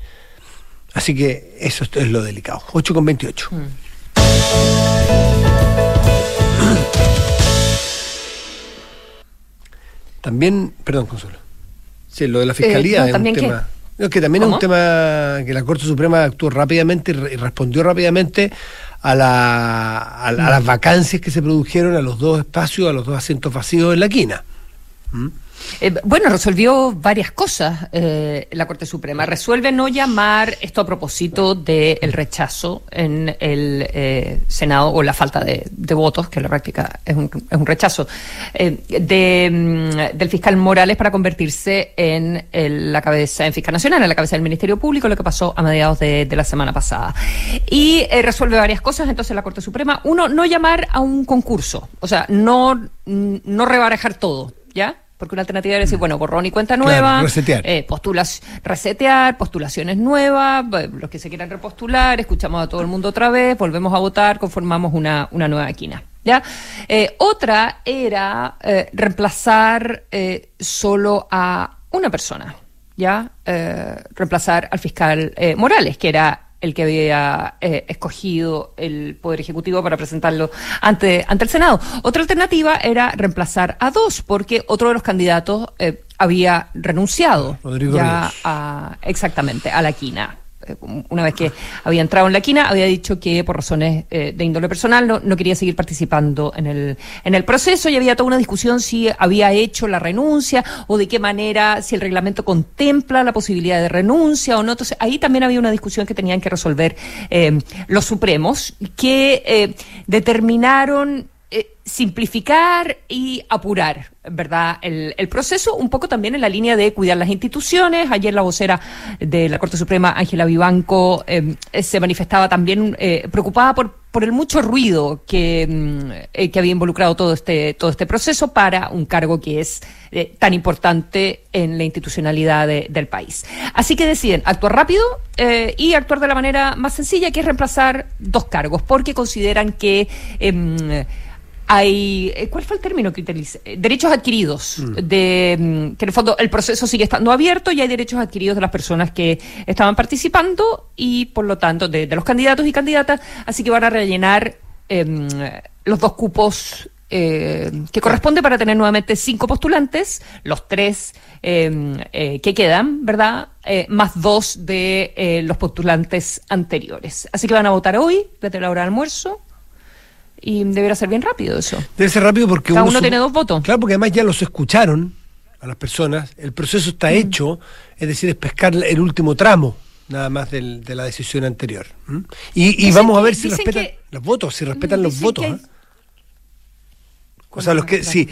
[SPEAKER 2] Así que eso es lo delicado. 8 con 28. También, perdón, Consuelo. Sí, lo de la fiscalía
[SPEAKER 3] Eh, no,
[SPEAKER 2] es
[SPEAKER 3] ¿también
[SPEAKER 2] un tema. Es que también es un tema que la Corte Suprema actuó rápidamente y, respondió rápidamente a, la, a, las vacancias que se produjeron a los dos espacios, a los dos asientos vacíos en la quina.
[SPEAKER 3] ¿Mm? Eh, bueno, resolvió varias cosas eh, la Corte Suprema. Resuelve no llamar esto a propósito del rechazo en el eh, Senado o la falta de, votos, que la práctica es un, es un rechazo, de, mm, del fiscal Morales para convertirse en la cabeza, en fiscal nacional, en la cabeza del Ministerio Público, lo que pasó a mediados de, de la semana pasada. Y resuelve varias cosas, entonces la Corte Suprema. Uno, no llamar a un concurso, o sea, no, no rebarajar todo, ¿ya? Porque una alternativa era decir, bueno, borrón y cuenta nueva,
[SPEAKER 2] resetear.
[SPEAKER 3] Eh, postulas, resetear, postulaciones nuevas, los que se quieran repostular, escuchamos a todo el mundo otra vez, volvemos a votar, conformamos una, una nueva esquina. ¿Ya? Eh, otra era eh, reemplazar eh, solo a una persona, ¿ya? reemplazar al fiscal Morales, que era el que había eh, escogido el Poder Ejecutivo para presentarlo ante, ante el Senado. Otra alternativa era reemplazar a dos, porque otro de los candidatos eh, había renunciado ya a, exactamente a la quina. Eh, una vez que había entrado en la quina, había dicho que por razones eh, de índole personal no, quería seguir participando en el, en el proceso y había toda una discusión si había hecho la renuncia o de qué manera, si el reglamento contempla la posibilidad de renuncia o no. Entonces, ahí también había una discusión que tenían que resolver eh, los Supremos que determinaron simplificar y apurar, ¿verdad? El, proceso, un poco también en la línea de cuidar las instituciones. Ayer la vocera de la Corte Suprema, Ángela Vivanco, em, se manifestaba también eh, preocupada por, por el mucho ruido que, eh, que había involucrado todo este, todo este proceso para un cargo que es eh, tan importante en la institucionalidad del país. Así que deciden actuar rápido y actuar de la manera más sencilla, que es reemplazar dos cargos, porque consideran que em, hay eh, ¿cuál fue el término que utilicé? Eh, derechos adquiridos mm. de mm, que en el fondo el proceso sigue estando abierto y hay derechos adquiridos de las personas que estaban participando y por lo tanto de, los candidatos y candidatas así que van a rellenar em, los dos cupos eh, que corresponde para tener nuevamente cinco postulantes, los tres em, que quedan, ¿verdad? más dos de los postulantes anteriores. Así que van a votar hoy, desde la hora de almuerzo y deberá ser bien rápido eso.
[SPEAKER 2] Debe ser rápido porque
[SPEAKER 3] cada uno, tiene dos votos.
[SPEAKER 2] Claro, porque además ya los escucharon a las personas, el proceso está mm. hecho, es decir, es pescar el último tramo nada más del, de la decisión anterior. Y, vamos a ver si respetan los votos, si respetan los votos. ¿eh? O sea, los que, sí,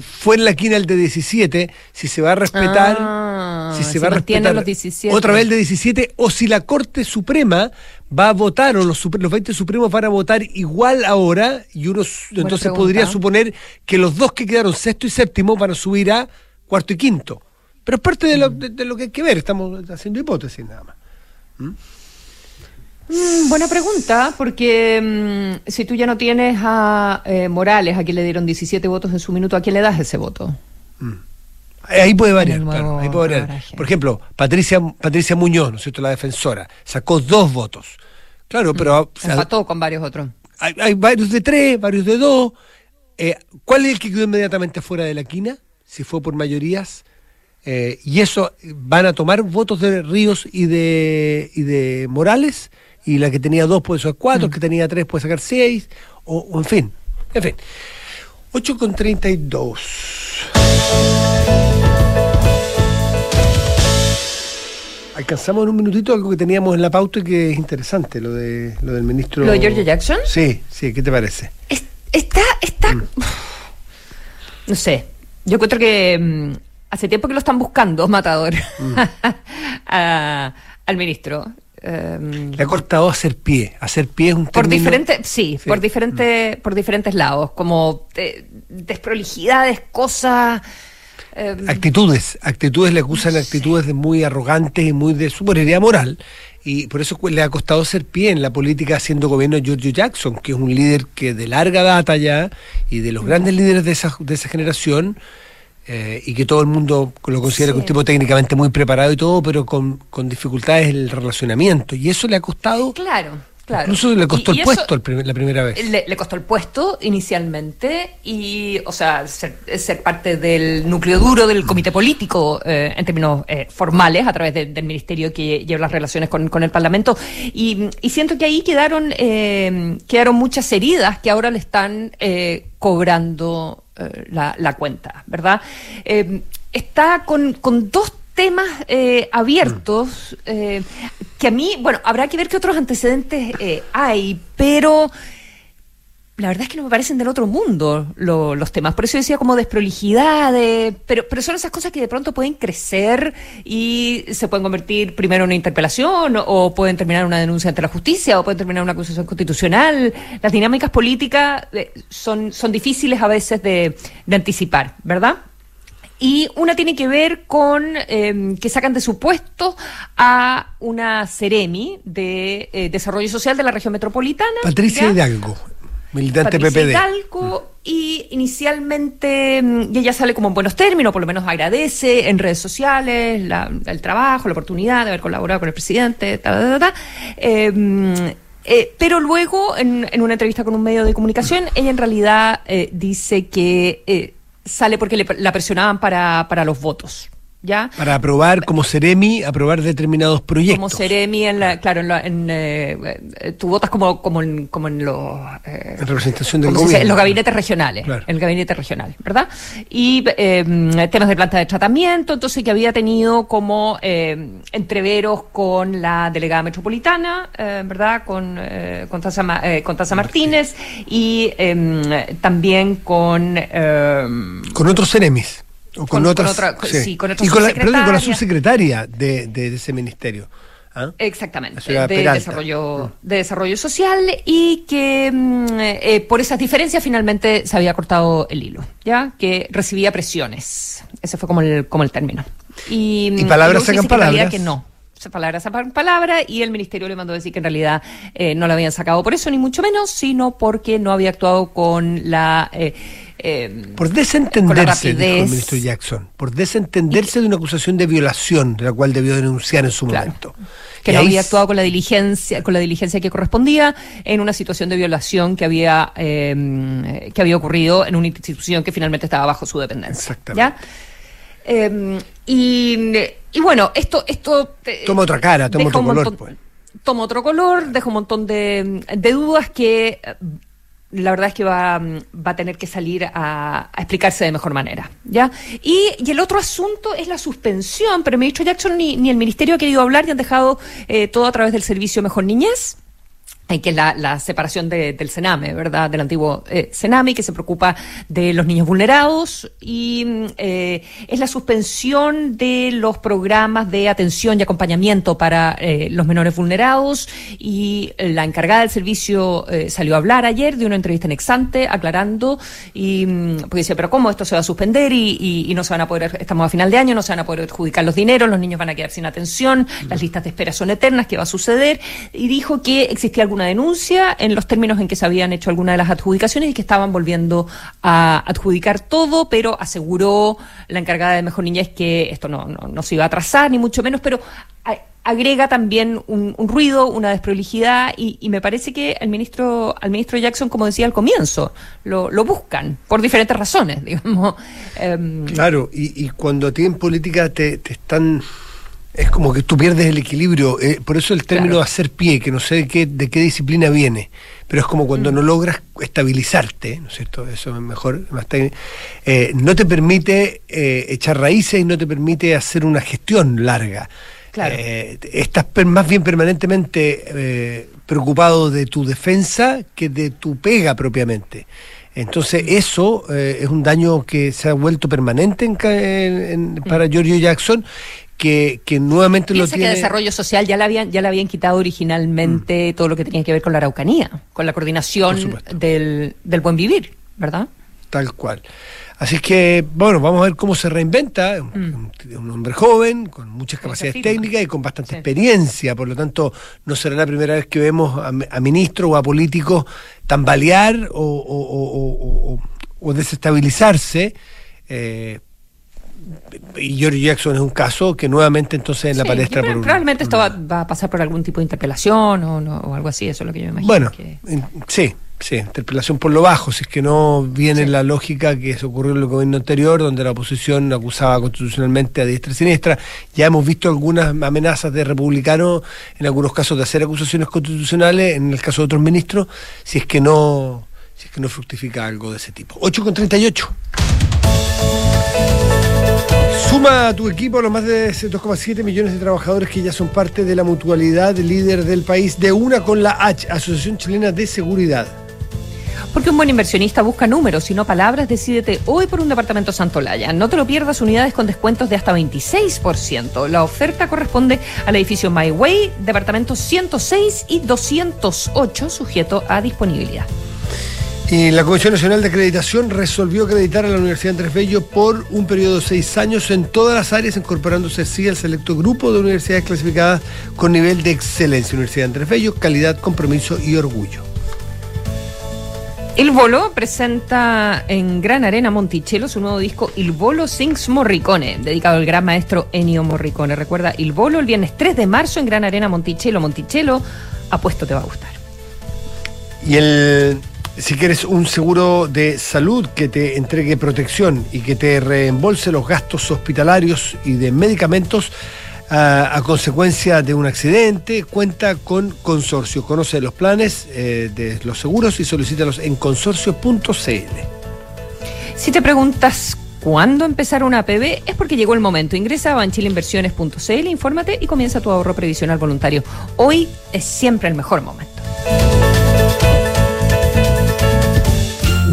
[SPEAKER 2] fue en la quina el de 17, si se va a respetar,
[SPEAKER 3] ah,
[SPEAKER 2] si se va a respetar
[SPEAKER 3] los 17.
[SPEAKER 2] otra vez el de 17, o si la Corte Suprema va a votar, o los, los 20 Supremos van a votar igual ahora, y uno entonces podría suponer que los dos que quedaron sexto y séptimo van a subir a cuarto y quinto. Pero es parte de lo, mm. de, lo que hay que ver, estamos haciendo hipótesis nada más. ¿Mm?
[SPEAKER 3] Mm, buena pregunta, porque si tú ya no tienes a eh, Morales, a quien le dieron 17 votos en su minuto, ¿a quién le das ese voto?
[SPEAKER 2] Mm. Ahí puede variar, claro, ahí puede variar. Por ejemplo, Patricia, Patricia Muñoz, ¿no es cierto?, la defensora, sacó dos votos. Claro, pero...
[SPEAKER 3] Se empató con varios otros.
[SPEAKER 2] Hay, varios de tres, varios de dos. Eh, ¿Cuál es el que quedó inmediatamente fuera de la quina? Si fue por mayorías. Eh, y eso, ¿van a tomar votos de Ríos y de, y de Morales? y la que tenía dos puede sacar cuatro, el que tenía tres puede sacar seis, o, en fin, en fin. 8 con 32. Alcanzamos en un minutito algo que teníamos en la pauta y que es interesante, lo de lo del ministro.
[SPEAKER 3] ¿Lo de George Jackson?
[SPEAKER 2] Sí, sí, ¿qué te parece?
[SPEAKER 3] está, está. Mm. No sé. Yo encuentro que mm, hace tiempo que lo están buscando, Matador, mm. al ministro.
[SPEAKER 2] Em, Le ha cortado hacer pie. Hacer pie es un
[SPEAKER 3] por diferentes sí, por diferentes por diferentes lados, como eh, desprolijidades, cosas.
[SPEAKER 2] Em, actitudes, actitudes le acusan actitudes de muy arrogantes y muy de superioridad moral. Y por eso le ha costado hacer pie en la política haciendo gobierno Giorgio Jackson, que es un líder que de larga data ya y de los grandes líderes de esa, de esa generación eh, y que todo el mundo lo considera un tipo técnicamente muy preparado y todo, pero con, con dificultades en el relacionamiento. Y eso le ha costado
[SPEAKER 3] claro. Claro.
[SPEAKER 2] Incluso le costó
[SPEAKER 3] Y-
[SPEAKER 2] el puesto el primer- la primera vez.
[SPEAKER 3] Le, le costó el puesto inicialmente y, o sea, ser, ser parte del núcleo duro del comité político eh, en términos eh, formales a través de- del ministerio que lleva las relaciones con, con el Parlamento. Y, y siento que ahí quedaron, eh, quedaron muchas heridas que ahora le están eh, cobrando eh, la, la cuenta, ¿verdad? Está con, con dos temas eh, abiertos eh, que a mí, bueno, habrá que ver qué otros antecedentes eh, hay, pero la verdad es que no me parecen del otro mundo lo- los temas. Por eso decía como desprolijidad, de- pero, pero son esas cosas que de pronto pueden crecer y se pueden convertir primero en una interpelación o pueden terminar en una denuncia ante la justicia o pueden terminar en una acusación constitucional. Las dinámicas políticas eh, son, son difíciles a veces de anticipar, ¿verdad? Y una tiene que ver con eh, que sacan de su puesto a una Ceremi de eh, Desarrollo Social de la región metropolitana.
[SPEAKER 2] Patricia
[SPEAKER 3] ¿ya?
[SPEAKER 2] Hidalgo, militante
[SPEAKER 3] Patricia
[SPEAKER 2] PPD.
[SPEAKER 3] Hidalgo, y inicialmente mm, y ella sale como en buenos términos, por lo menos agradece en redes sociales la- el trabajo, la oportunidad de haber colaborado con el presidente, ta, ta, ta, ta. Eh, mm, eh, pero luego, en, en una entrevista con un medio de comunicación, ella en realidad eh, dice que eh, sale porque le- la presionaban para, para los votos. ¿Ya?
[SPEAKER 2] Para aprobar como Ceremi, aprobar determinados proyectos.
[SPEAKER 3] Como Ceremi, en la, claro, en, la- en, eh, eh, tú votas como, como, en, como en los... eh,
[SPEAKER 2] En representación del gobierno.
[SPEAKER 3] En los gabinetes regionales,
[SPEAKER 2] Claro.
[SPEAKER 3] el gabinete regional, ¿verdad? Y eh, temas de planta de tratamiento, entonces que había tenido como eh, entreveros con la delegada metropolitana, eh, ¿verdad? Con, eh, con, Taza, eh, con Taza Martínez y eh, también con...
[SPEAKER 2] Con otros Ceremis. O con,
[SPEAKER 3] Con- con
[SPEAKER 2] otras.
[SPEAKER 3] otra- sí, con otra
[SPEAKER 2] y con la, perdón, con la
[SPEAKER 3] subsecretaria.
[SPEAKER 2] de, de- de ese ministerio. ¿Ah?
[SPEAKER 3] Exactamente, de
[SPEAKER 2] Peralta.
[SPEAKER 3] desarrollo, de desarrollo social y que mm, eh, por esas diferencias finalmente se había cortado el hilo, ya que recibía presiones. Ese fue como el, como el término. Y,
[SPEAKER 2] Y palabras
[SPEAKER 3] luego se
[SPEAKER 2] sacan palabras.
[SPEAKER 3] que no. Palabras sacan palabras y el ministerio le mandó a decir que en realidad eh, no la habían sacado por eso, ni mucho menos, sino porque no había actuado con la... eh, eh,
[SPEAKER 2] Por
[SPEAKER 3] con
[SPEAKER 2] desentenderse, dijo el ministro Jackson, por desentenderse de una acusación de violación, de la cual debió denunciar en su
[SPEAKER 3] Claro.
[SPEAKER 2] momento.
[SPEAKER 3] que
[SPEAKER 2] Y
[SPEAKER 3] no
[SPEAKER 2] ahí
[SPEAKER 3] había actuado con la diligencia con la diligencia que correspondía en una situación de violación que había eh, que había ocurrido en una institución que finalmente estaba bajo su dependencia
[SPEAKER 2] Exactamente.
[SPEAKER 3] ¿ya? Eh, y, y bueno esto esto
[SPEAKER 2] Toma otra cara, toma otro color,
[SPEAKER 3] montón-
[SPEAKER 2] pues.
[SPEAKER 3] toma otro color deja un montón de, de dudas que la verdad es que va, mm, va a tener que salir a, explicarse de mejor manera. ¿ya? Y, y el otro asunto es la suspensión, pero el ministro Jackson ni, ni el ministerio ha querido hablar y han dejado eh, todo a través del servicio Mejor Niñez. Eh, que la, la separación de- del Sename, ¿verdad? Del antiguo eh, que se preocupa de los niños vulnerados, y mm, eh, es la suspensión de los programas de atención y acompañamiento para eh, los menores vulnerados, y eh, la encargada del servicio eh, salió a hablar ayer de una entrevista en Exante, aclarando, y mm, porque decía, pero ¿cómo esto se va a suspender y, y- no se van a poder, estamos a final de año, no se van a poder adjudicar los dineros, los niños van a quedar sin atención, las listas de espera son eternas, ¿qué va a suceder? Y dijo que existía alguna denuncia en los términos en que se habían hecho algunas de las adjudicaciones y que estaban volviendo a adjudicar todo, pero aseguró la encargada de Mejor Niñez que esto no, no, no se iba a atrasar, ni mucho menos, pero agrega también un, un ruido, una desprolijidad, y, y me parece que el ministro, al ministro Jackson, como decía al comienzo, lo, lo buscan por diferentes razones, digamos. Em,
[SPEAKER 2] Claro, y, y cuando a ti en política te, te están... Es como que tú pierdes el equilibrio. eh, por eso el término
[SPEAKER 3] Claro.
[SPEAKER 2] hacer pie, que no sé de qué, de qué disciplina viene, pero es como
[SPEAKER 3] Mm.
[SPEAKER 2] cuando no logras estabilizarte, ¿no es cierto? Eso es mejor. más técnico, eh, no te permite eh, echar raíces y no te permite hacer una gestión larga.
[SPEAKER 3] Claro.
[SPEAKER 2] Eh, estás más bien permanentemente preocupado de tu defensa que de tu pega propiamente. Entonces eso eh, es un daño que se ha vuelto permanente en en- en- para Giorgio Jackson, que, que nuevamente lo tiene...
[SPEAKER 3] que desarrollo social ya le habían, ya le habían quitado originalmente todo lo que tenía que ver con la Araucanía, con la coordinación del, del buen vivir, ¿verdad?
[SPEAKER 2] Tal cual. Así que, bueno, vamos a ver cómo se reinventa. Un, un hombre joven, con muchas capacidades técnicas y con bastante
[SPEAKER 3] Sí.
[SPEAKER 2] experiencia. Por lo tanto, no será la primera vez que vemos a, a ministros o a políticos tambalear o- o desestabilizarse. eh, y George Jackson es un caso que nuevamente entonces en la
[SPEAKER 3] Sí,
[SPEAKER 2] palestra. un-
[SPEAKER 3] probablemente esto
[SPEAKER 2] por
[SPEAKER 3] va, a pasar por algún tipo de interpelación o, no- o algo así, eso es lo que yo me imagino.
[SPEAKER 2] Bueno,
[SPEAKER 3] que-
[SPEAKER 2] sí, sí, interpelación por lo bajo, si es que no viene
[SPEAKER 3] Sí.
[SPEAKER 2] la lógica que se ocurrió en el gobierno anterior, donde la oposición acusaba constitucionalmente a diestra y siniestra. Ya hemos visto algunas amenazas de republicanos, en algunos casos de hacer acusaciones constitucionales, en el caso de otros ministros, si es que no, si es que no fructifica algo de ese tipo. 8 con 38. Suma a tu equipo los más de 2,7 millones de trabajadores que ya son parte de la mutualidad líder del país, de una con la H, Asociación Chilena de Seguridad.
[SPEAKER 3] Porque un buen inversionista busca números y no palabras, decídete hoy por un departamento Santolaya. No te lo pierdas, unidades con descuentos de hasta 26%. La oferta corresponde al edificio My Way, departamentos 106 y 208, sujeto a disponibilidad.
[SPEAKER 2] Y la Comisión Nacional de Acreditación resolvió acreditar a la Universidad Andrés Bello por un periodo de seis años en todas las áreas, incorporándose así al selecto grupo de universidades clasificadas con nivel de excelencia. Universidad Andrés Bello, calidad, compromiso y orgullo.
[SPEAKER 3] Il Volo presenta en Gran Arena Monticello su nuevo disco Il Volo Sings Morricone, dedicado al gran maestro Ennio Morricone. Recuerda, Il Volo el viernes 3 de marzo en Gran Arena Monticello. Monticello, apuesto te va a gustar.
[SPEAKER 2] Y el, si quieres un seguro de salud que te entregue protección y que te reembolse los gastos hospitalarios y de medicamentos ah, a consecuencia de un accidente, cuenta con Consorcio. Conoce los planes eh, de los seguros y solicítalos en consorcio.cl.
[SPEAKER 3] Si te preguntas cuándo empezar una APB, es porque llegó el momento. Ingresa a banchileinversiones.cl, infórmate y comienza tu ahorro previsional voluntario. Hoy es siempre el mejor momento.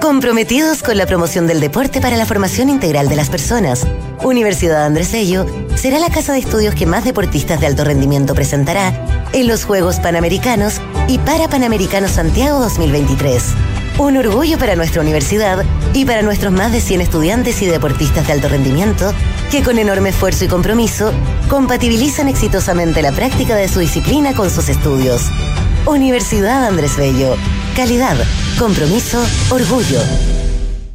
[SPEAKER 4] Comprometidos con la promoción del deporte para la formación integral de las personas, Universidad Andrés Bello será la casa de estudios que más deportistas de alto rendimiento presentará en los Juegos Panamericanos y para Panamericanos Santiago 2023. Un orgullo para nuestra universidad y para nuestros más de 100 estudiantes y deportistas de alto rendimiento que con enorme esfuerzo y compromiso compatibilizan exitosamente la práctica de su disciplina con sus estudios. Universidad Andrés Bello. Calidad, compromiso, orgullo.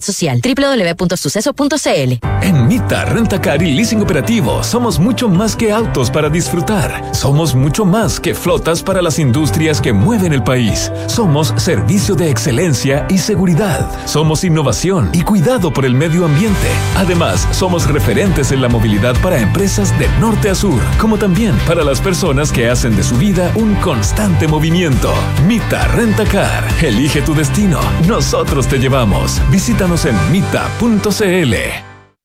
[SPEAKER 5] Social. www.suceso.cl
[SPEAKER 6] En Mita Rentacar y Leasing Operativo somos mucho más que autos para disfrutar. Somos mucho más que flotas para las industrias que mueven el país. Somos servicio de excelencia y seguridad. Somos innovación y cuidado por el medio ambiente. Además, somos referentes en la movilidad para empresas de norte a sur, como también para las personas que hacen de su vida un constante movimiento. Mita Rentacar. Elige tu destino. Nosotros te llevamos. Visítanos en mita.cl.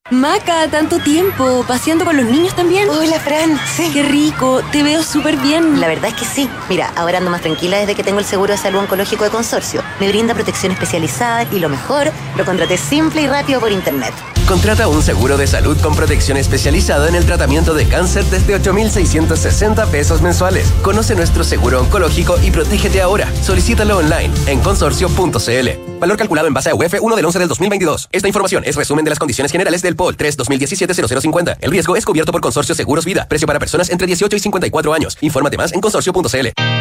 [SPEAKER 5] Maca, tanto tiempo. ¿Paseando con los niños también?
[SPEAKER 4] Hola, Fran. Sí.
[SPEAKER 5] Qué rico, te veo súper bien.
[SPEAKER 4] La verdad es que sí. Mira, ahora ando más tranquila desde que tengo el seguro de salud oncológico de consorcio. Me brinda protección especializada y lo mejor, lo contraté simple y rápido por internet.
[SPEAKER 7] Contrata un seguro de salud con protección especializada en el tratamiento de cáncer desde 8,660 pesos mensuales. Conoce nuestro seguro oncológico y protégete ahora. Solicítalo online en consorcio.cl. Valor calculado en base a UF 1 del 11 del 2022. Esta información es resumen de las condiciones generales del POL 3 2017-0050. El riesgo es cubierto por Consorcio Seguros Vida. Precio para personas entre 18 y 54 años. Infórmate más en consorcio.cl.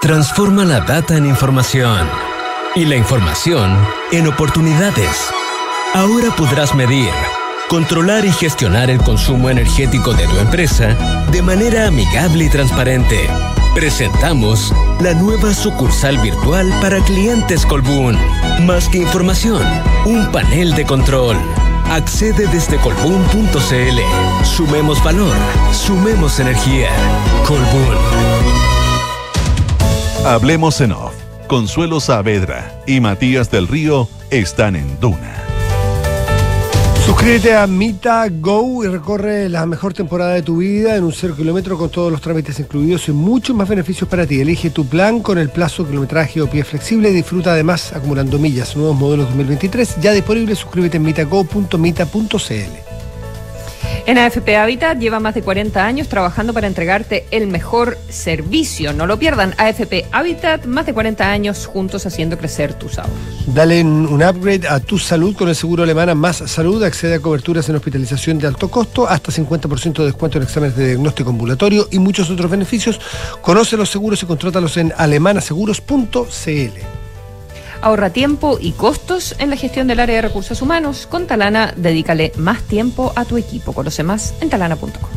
[SPEAKER 8] Transforma la data en información y la información en oportunidades. Ahora podrás medir, controlar y gestionar el consumo energético de tu empresa de manera amigable y transparente. Presentamos la nueva sucursal virtual para clientes Colbún. Más que información, un panel de control. Accede desde colbún.cl. Sumemos valor, sumemos energía. Colbún.
[SPEAKER 1] Hablemos en off. Consuelo Saavedra y Matías del Río están en Duna.
[SPEAKER 2] Suscríbete a Mita Go y recorre la mejor temporada de tu vida en un cero kilómetro con todos los trámites incluidos y muchos más beneficios para ti. Elige tu plan con el plazo, kilometraje o pie flexible y disfruta además acumulando millas. Nuevos modelos 2023 ya disponibles. Suscríbete en mitago.mita.cl.
[SPEAKER 3] En AFP Habitat lleva más de 40 años trabajando para entregarte el mejor servicio. No lo pierdan. AFP Habitat, más de 40 años juntos haciendo crecer tus ahorros.
[SPEAKER 2] Dale un upgrade a tu salud con el seguro alemana Más Salud. Accede a coberturas en hospitalización de alto costo, hasta 50% de descuento en exámenes de diagnóstico ambulatorio y muchos otros beneficios. Conoce los seguros y contrátalos en alemanaseguros.cl.
[SPEAKER 3] Ahorra tiempo y costos en la gestión del área de recursos humanos. Con Talana, dedícale más tiempo a tu equipo. Conoce más en talana.com.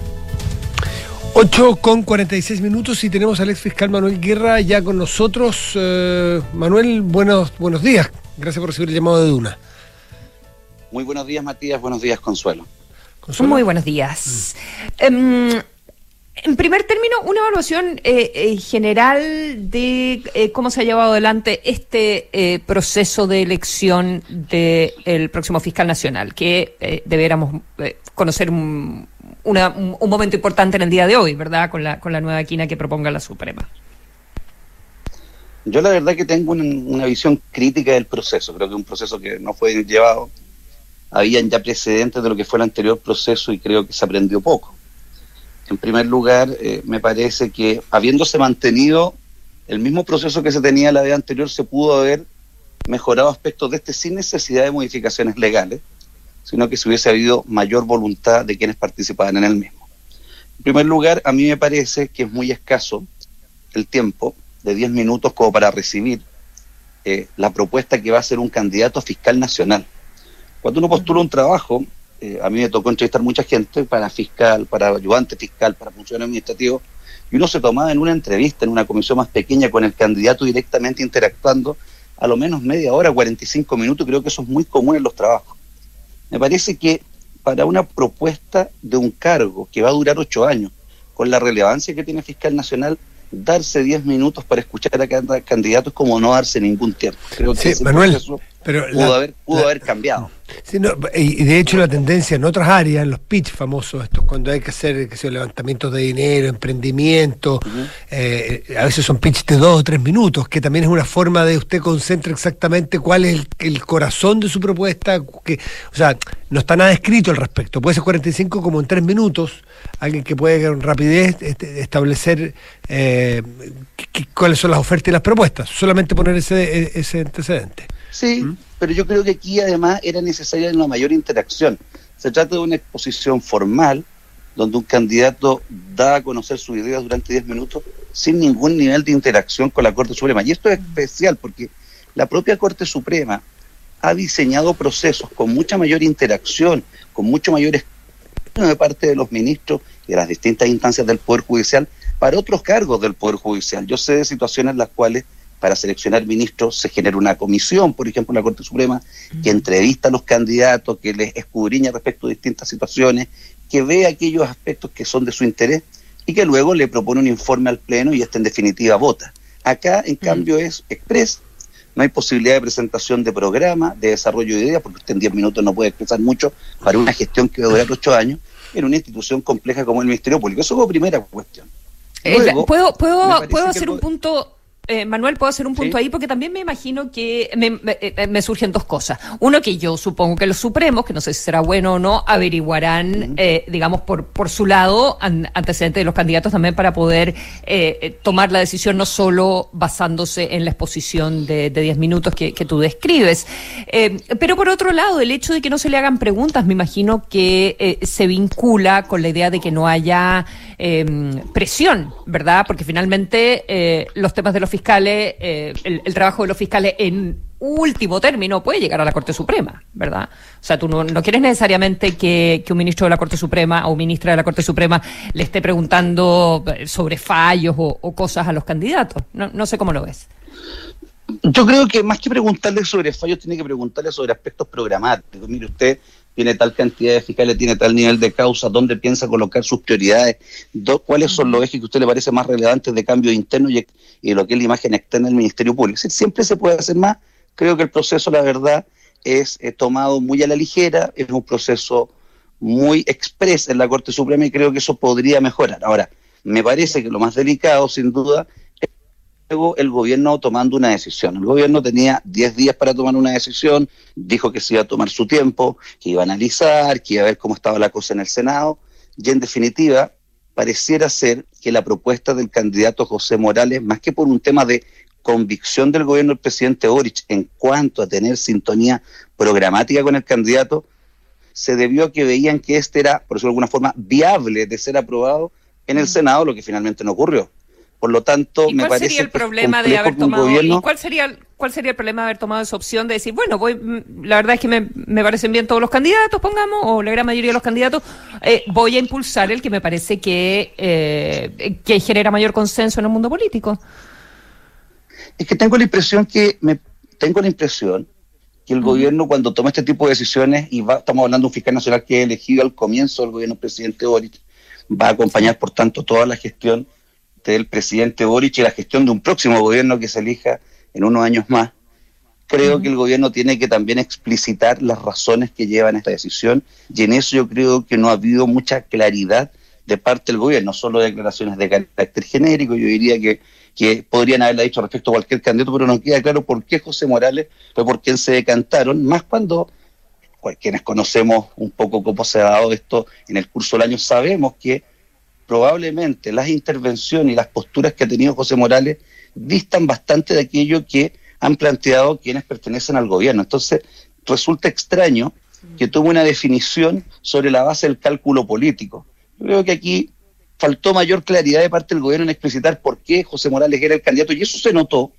[SPEAKER 2] 8 con 46 minutos y tenemos al ex fiscal Manuel Guerra ya con nosotros. Eh, Manuel, buenos, buenos días. Gracias por recibir el llamado de Duna.
[SPEAKER 9] Muy buenos días, Matías. Buenos días, Consuelo.
[SPEAKER 3] ¿Consuelo? Muy buenos días. Um, en primer término, una evaluación eh, eh, general de eh, cómo se ha llevado adelante este eh, proceso de elección del próximo fiscal nacional, que deberíamos eh, conocer un, una- un- momento importante en el día de hoy, ¿verdad? Con la, con la nueva quina que proponga la Suprema.
[SPEAKER 9] Yo la verdad que tengo un- una visión crítica del proceso. Creo que un proceso que no fue llevado. Habían ya precedentes de lo que fue el anterior proceso y creo que se aprendió poco. En primer lugar, eh, me parece que habiéndose mantenido el mismo proceso que se tenía la vez anterior, se pudo haber mejorado aspectos de este sin necesidad de modificaciones legales, sino que si hubiese habido mayor voluntad de quienes participaban en el mismo. En primer lugar, a mí me parece que es muy escaso el tiempo de 10 minutos como para recibir eh, la propuesta que va a ser un candidato fiscal nacional. Cuando uno postula un trabajo, eh, a mí me tocó entrevistar mucha gente para fiscal, para ayudante fiscal, para funcionario administrativo, y uno se tomaba en una entrevista, en una comisión más pequeña, con el candidato directamente interactuando, a lo menos media hora, 45 minutos, creo que eso es muy común en los trabajos. Me parece que para una propuesta de un cargo que va a durar ocho años, con la relevancia que tiene fiscal nacional, darse 10 minutos para escuchar a cada candidato es como no darse ningún tiempo. Creo que
[SPEAKER 2] Sí, Manuel,
[SPEAKER 9] proceso
[SPEAKER 2] Pero
[SPEAKER 9] pudo,
[SPEAKER 2] la-
[SPEAKER 9] haber, pudo haber cambiado.
[SPEAKER 2] Sí, no, y de hecho la tendencia en otras áreas, en los pitch famosos, estos, cuando hay que hacer que sea, levantamientos de dinero, emprendimiento, eh, a veces son pitch de dos o tres minutos, que también es una forma de usted concentre exactamente cuál es el, el corazón de su propuesta, que, o sea, no está nada escrito al respecto, puede ser 45 como en tres minutos, alguien que puede con rapidez este, establecer eh, cuáles son las ofertas y las propuestas, solamente poner ese, ese antecedente.
[SPEAKER 9] Sí, pero yo creo que aquí además era necesaria una mayor interacción. Se trata de una exposición formal donde un candidato da a conocer sus ideas durante 10 minutos sin ningún nivel de interacción con la Corte Suprema. Y esto es especial porque la propia Corte Suprema ha diseñado procesos con mucha mayor interacción, con mucho mayor escrutinio de parte de los ministros y de las distintas instancias del Poder Judicial para otros cargos del Poder Judicial. Yo sé de situaciones en las cuales para seleccionar ministros se genera una comisión, por ejemplo, en la Corte Suprema, que entrevista a los candidatos, que les escudriña respecto de distintas situaciones, que ve aquellos aspectos que son de su interés y que luego le propone un informe al Pleno y este en definitiva vota. Acá, en cambio, es express, no hay posibilidad de presentación de programa, de desarrollo de ideas, porque usted en 10 minutos no puede expresar mucho para una gestión que va a durar 8 años en una institución compleja como el Ministerio Público. Eso como primera cuestión.
[SPEAKER 3] Eh, ¿Puedo, puedo, puedo hacer un punto, eh, Manuel, puedo hacer un punto ahí? Porque también me imagino que me, me- eh, me surgen dos cosas. Uno, que yo supongo que los Supremos, que no sé si será bueno o no, averiguarán, eh, digamos, por, por su lado, an- antecedentes de los candidatos también para poder eh, eh, tomar la decisión no solo basándose en la exposición de, de 10 minutos que, que tú describes. Eh, pero por otro lado, el hecho de que no se le hagan preguntas, me imagino que eh, se vincula con la idea de que no haya eh, presión, ¿verdad? Porque finalmente eh, los temas de los fiscales, eh, el, el trabajo de los fiscales en último término puede llegar a la Corte Suprema, ¿verdad? O sea, tú no, quieres necesariamente que, un ministro de la Corte Suprema o ministra de la Corte Suprema le esté preguntando eh, sobre fallos o, cosas a los candidatos. No sé cómo lo ves.
[SPEAKER 9] Yo creo que más que preguntarle sobre fallos, tiene que preguntarle sobre aspectos programáticos. Mire, usted tiene tal cantidad de fiscales, tiene tal nivel de causa, dónde piensa colocar sus prioridades, Do- cuáles son los ejes que a usted le parece más relevantes de cambio interno y, y lo que es la imagen externa del Ministerio Público. Es decir, siempre se puede hacer más. Creo que el proceso, la verdad, es eh, tomado muy a la ligera, es un proceso muy express en la Corte Suprema y creo que eso podría mejorar. Ahora, me parece que lo más delicado, sin duda, el gobierno tomando una decisión. El gobierno tenía 10 días para tomar una decisión, dijo que se iba a tomar su tiempo, que iba a analizar, que iba a ver cómo estaba la cosa en el Senado, y en definitiva pareciera ser que la propuesta del candidato José Morales, más que por un tema de convicción del gobierno del presidente Boric en cuanto a tener sintonía programática con el candidato, se debió a que veían que este era, por decirlo de alguna forma, viable de ser aprobado en el Senado, lo que finalmente no ocurrió. Por lo tanto,
[SPEAKER 3] ¿Y
[SPEAKER 9] me
[SPEAKER 3] cuál
[SPEAKER 9] parece
[SPEAKER 3] sería el
[SPEAKER 9] que
[SPEAKER 3] problema de haber tomado
[SPEAKER 9] gobierno-
[SPEAKER 3] y cuál sería cuál sería el problema de haber tomado esa opción de decir bueno voy mm, la verdad es que me, me parecen bien todos los candidatos pongamos o la gran mayoría de los candidatos eh, voy a impulsar el que me parece que eh, que genera mayor consenso en el mundo político
[SPEAKER 9] Es que tengo la impresión que me tengo la impresión que el gobierno cuando toma este tipo de decisiones y va, estamos hablando de un fiscal nacional que es elegido al comienzo del gobierno del presidente Boric, va a acompañar por tanto toda la gestión del presidente Boric y la gestión de un próximo gobierno que se elija en unos años más. Creo que el gobierno tiene que también explicitar las razones que llevan a esta decisión y en eso yo creo que no ha habido mucha claridad de parte del gobierno, solo declaraciones de carácter genérico, yo diría que, que podrían haberla dicho respecto a cualquier candidato, pero no queda claro por qué José Morales fue por quien se decantaron, más cuando cual- quienes conocemos un poco cómo se ha dado esto en el curso del año, sabemos que probablemente las intervenciones y las posturas que ha tenido José Morales distan bastante de aquello que han planteado quienes pertenecen al gobierno. Entonces, resulta extraño que tome una definición sobre la base del cálculo político. Yo creo que aquí faltó mayor claridad de parte del gobierno en explicitar por qué José Morales era el candidato, y eso se notó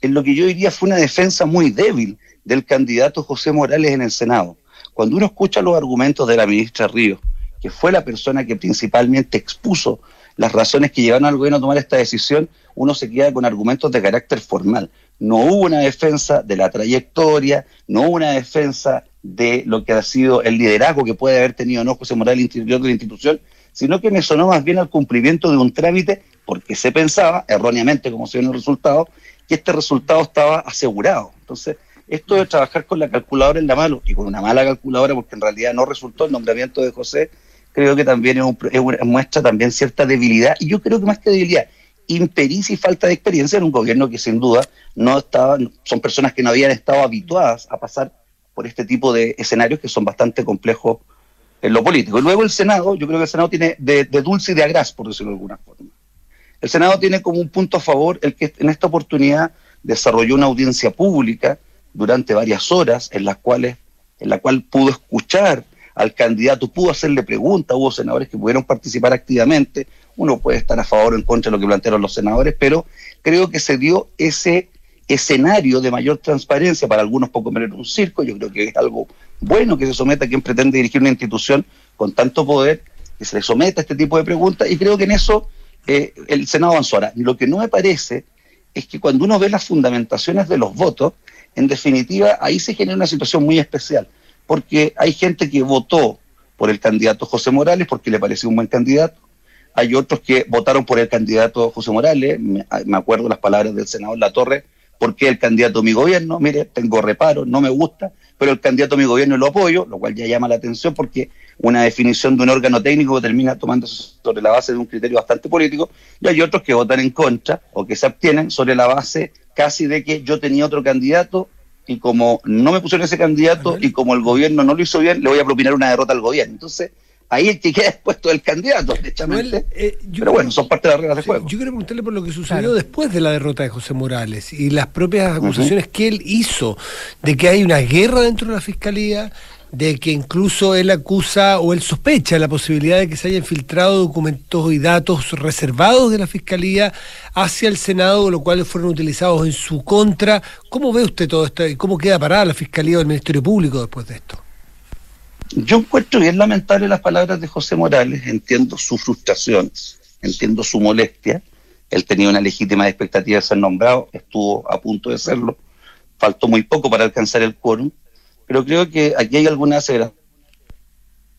[SPEAKER 9] en lo que yo diría fue una defensa muy débil del candidato José Morales en el Senado. Cuando uno escucha los argumentos de la ministra Ríos, que fue la persona que principalmente expuso las razones que llevaron al gobierno a tomar esta decisión, uno se queda con argumentos de carácter formal. No hubo una defensa de la trayectoria, no hubo una defensa de lo que ha sido el liderazgo que puede haber tenido no José Morales al interior de la institución, sino que me sonó más bien al cumplimiento de un trámite porque se pensaba, erróneamente como se ve en el resultado, que este resultado estaba asegurado. Entonces, Esto de trabajar con la calculadora en la mano y con una mala calculadora, porque en realidad no resultó el nombramiento de José, creo que también es, un, es muestra también cierta debilidad. Y yo creo que más que debilidad, impericia y falta de experiencia en un gobierno que sin duda no estaba, son personas que no habían estado habituadas a pasar por este tipo de escenarios que son bastante complejos en lo político. Y luego el Senado, yo creo que el Senado tiene de, de dulce y de agraz, por decirlo de alguna forma. El Senado tiene como un punto a favor el que en esta oportunidad desarrolló una audiencia pública durante varias horas en las cuales en la cual pudo escuchar al candidato, pudo hacerle preguntas, hubo senadores que pudieron participar activamente, uno puede estar a favor o en contra de lo que plantearon los senadores, pero creo que se dio ese escenario de mayor transparencia, para algunos poco menos un circo, yo creo que es algo bueno que se someta a quien pretende dirigir una institución con tanto poder, que se le someta a este tipo de preguntas, y creo que en eso eh, el Senado avanzó. Ahora, lo que no me parece es que cuando uno ve las fundamentaciones de los votos, en definitiva, ahí se genera una situación muy especial, porque hay gente que votó por el candidato José Morales porque le pareció un buen candidato, hay otros que votaron por el candidato José Morales, me, me acuerdo las palabras del senador La Torre, porque el candidato de mi gobierno, mire, tengo reparo, no me gusta, pero el candidato de mi gobierno lo apoyo, lo cual ya llama la atención porque una definición de un órgano técnico termina tomando sobre la base de un criterio bastante político, y hay otros que votan en contra o que se abstienen sobre la base casi de que yo tenía otro candidato y como no me pusieron ese candidato y como el gobierno no lo hizo bien, le voy a propinar una derrota al gobierno. Entonces, ahí el que queda expuesto del candidato, derechamente. Eh, pero bueno, son parte de las reglas de juego.
[SPEAKER 2] Yo quiero preguntarle por lo que sucedió claro. después de la derrota de José Morales y las propias acusaciones uh -huh. que él hizo de que hay una guerra dentro de la fiscalía, de que incluso él acusa o él sospecha la posibilidad de que se hayan filtrado documentos y datos reservados de la Fiscalía hacia el Senado, lo cual fueron utilizados en su contra. ¿Cómo ve usted todo esto y cómo queda parada la Fiscalía o el Ministerio Público después de esto?
[SPEAKER 9] Yo encuentro bien lamentable las palabras de José Morales, entiendo su frustración, entiendo su molestia. Él tenía una legítima expectativa de ser nombrado, estuvo a punto de serlo, faltó muy poco para alcanzar el quórum, pero creo que aquí hay alguna aseveración.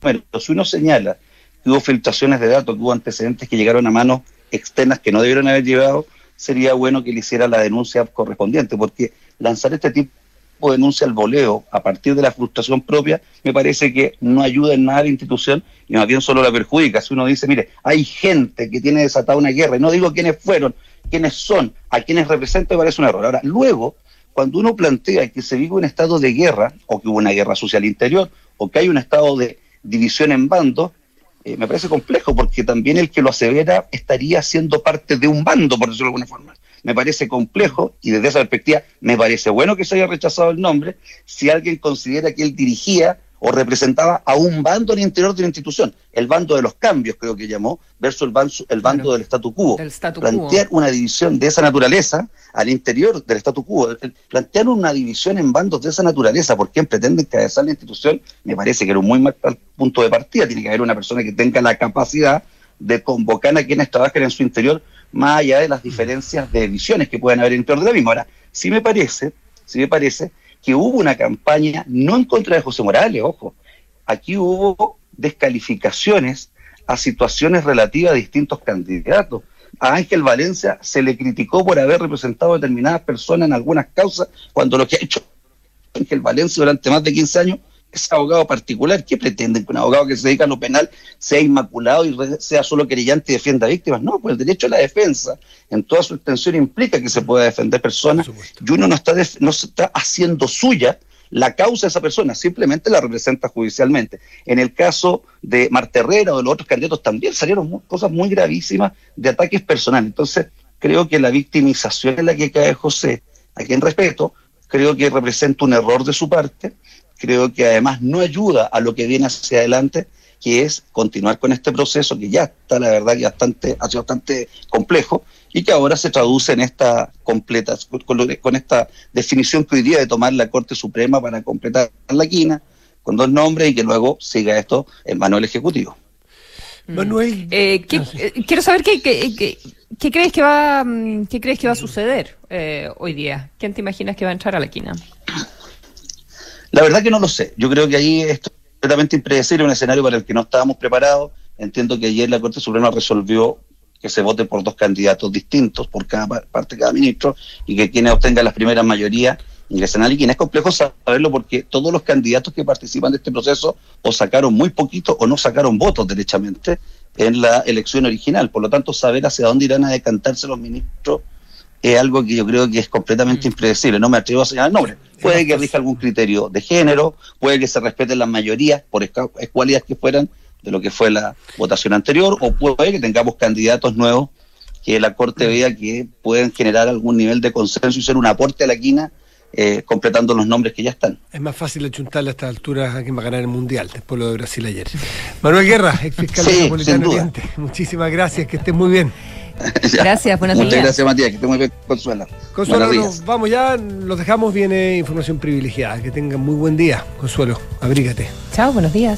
[SPEAKER 9] Bueno, si uno señala que hubo filtraciones de datos, que hubo antecedentes que llegaron a manos externas que no debieron haber llegado, sería bueno que le hiciera la denuncia correspondiente, porque lanzar este tipo de denuncia al voleo a partir de la frustración propia, me parece que no ayuda en nada a la institución y más bien solo la perjudica. Si uno dice, mire, hay gente que tiene desatada una guerra, y no digo quiénes fueron, quiénes son, a quienes representan, me parece un error. Ahora, luego, cuando uno plantea que se vive un estado de guerra, o que hubo una guerra social interior, o que hay un estado de división en bandos, eh, me parece complejo, porque también el que lo asevera estaría siendo parte de un bando, por decirlo de alguna forma. Me parece complejo y desde esa perspectiva me parece bueno que se haya rechazado el nombre si alguien considera que él dirigía o representaba a un bando al interior de la institución, el bando de los cambios creo que llamó, versus el bando, el bando claro. del statu quo.
[SPEAKER 3] Del statu
[SPEAKER 9] plantear
[SPEAKER 3] quo.
[SPEAKER 9] una división de esa naturaleza al interior del statu quo, plantear una división en bandos de esa naturaleza por quien pretende encabezar la institución, me parece que era un muy mal punto de partida, tiene que haber una persona que tenga la capacidad de convocar a quienes trabajen en su interior más allá de las diferencias de visiones que puedan haber dentro de la misma. Ahora, sí me parece, sí me parece que hubo una campaña no en contra de José Morales, ojo, aquí hubo descalificaciones a situaciones relativas a distintos candidatos. A Ángel Valencia se le criticó por haber representado a determinadas personas en algunas causas, cuando lo que ha hecho Ángel Valencia durante más de 15 años es abogado particular. ¿Qué pretenden que un abogado que se dedica a lo penal sea inmaculado y sea solo querellante y defienda víctimas? No, pues el derecho a la defensa en toda su extensión implica que se pueda defender personas y uno no está, no se está haciendo suya la causa de esa persona, simplemente la representa judicialmente. En el caso de Marta Herrera o de los otros candidatos también salieron cosas muy gravísimas de ataques personales. Entonces, creo que la victimización en la que cae José, a quien respeto, creo que representa un error de su parte, creo que además no ayuda a lo que viene hacia adelante, que es continuar con este proceso que ya está, la verdad, que bastante, ha sido bastante complejo y que ahora se traduce en esta completa, con, con esta definición que hoy día de tomar la Corte Suprema para completar la quina, con dos nombres y que luego siga esto en mano del Ejecutivo.
[SPEAKER 3] Manuel, eh, ¿qué, eh, quiero saber qué, qué, qué, qué, crees que va, qué crees que va a suceder eh, hoy día. ¿Quién te imaginas que va a entrar a la quina?
[SPEAKER 9] La verdad que no lo sé. Yo creo que ahí es completamente impredecible, un escenario para el que no estábamos preparados. Entiendo que ayer la Corte Suprema resolvió que se vote por dos candidatos distintos por cada parte, cada ministro, y que quienes obtengan las primeras mayorías ingresen a Liquín. Es complejo saberlo porque todos los candidatos que participan de este proceso o sacaron muy poquito o no sacaron votos derechamente en la elección original. Por lo tanto, saber hacia dónde irán a decantarse los ministros es algo que yo creo que es completamente
[SPEAKER 2] Mm.
[SPEAKER 9] impredecible. No me atrevo a señalar nombres. Puede que rija algún criterio de género, puede que se respeten las mayorías por escualidades que fueran de lo que fue la votación anterior, o puede que tengamos candidatos nuevos que la Corte vea que pueden generar algún nivel de consenso y ser un aporte a la quina, eh, completando los nombres que ya están.
[SPEAKER 2] Es más fácil achuntarle a estas alturas a quien va a ganar el Mundial, después lo de Brasil ayer. Manuel Guerra, ex fiscal
[SPEAKER 9] Sí,
[SPEAKER 2] metropolitano. Oriente. Muchísimas gracias, que estés muy bien.
[SPEAKER 3] Gracias, buenos
[SPEAKER 9] Muchas
[SPEAKER 3] días.
[SPEAKER 9] gracias, Matías. Que esté muy bien, Consuela.
[SPEAKER 2] Consuelo, nos vamos ya, los dejamos, viene información privilegiada. Que tengan muy buen día, Consuelo, abrígate.
[SPEAKER 3] Chao, buenos días.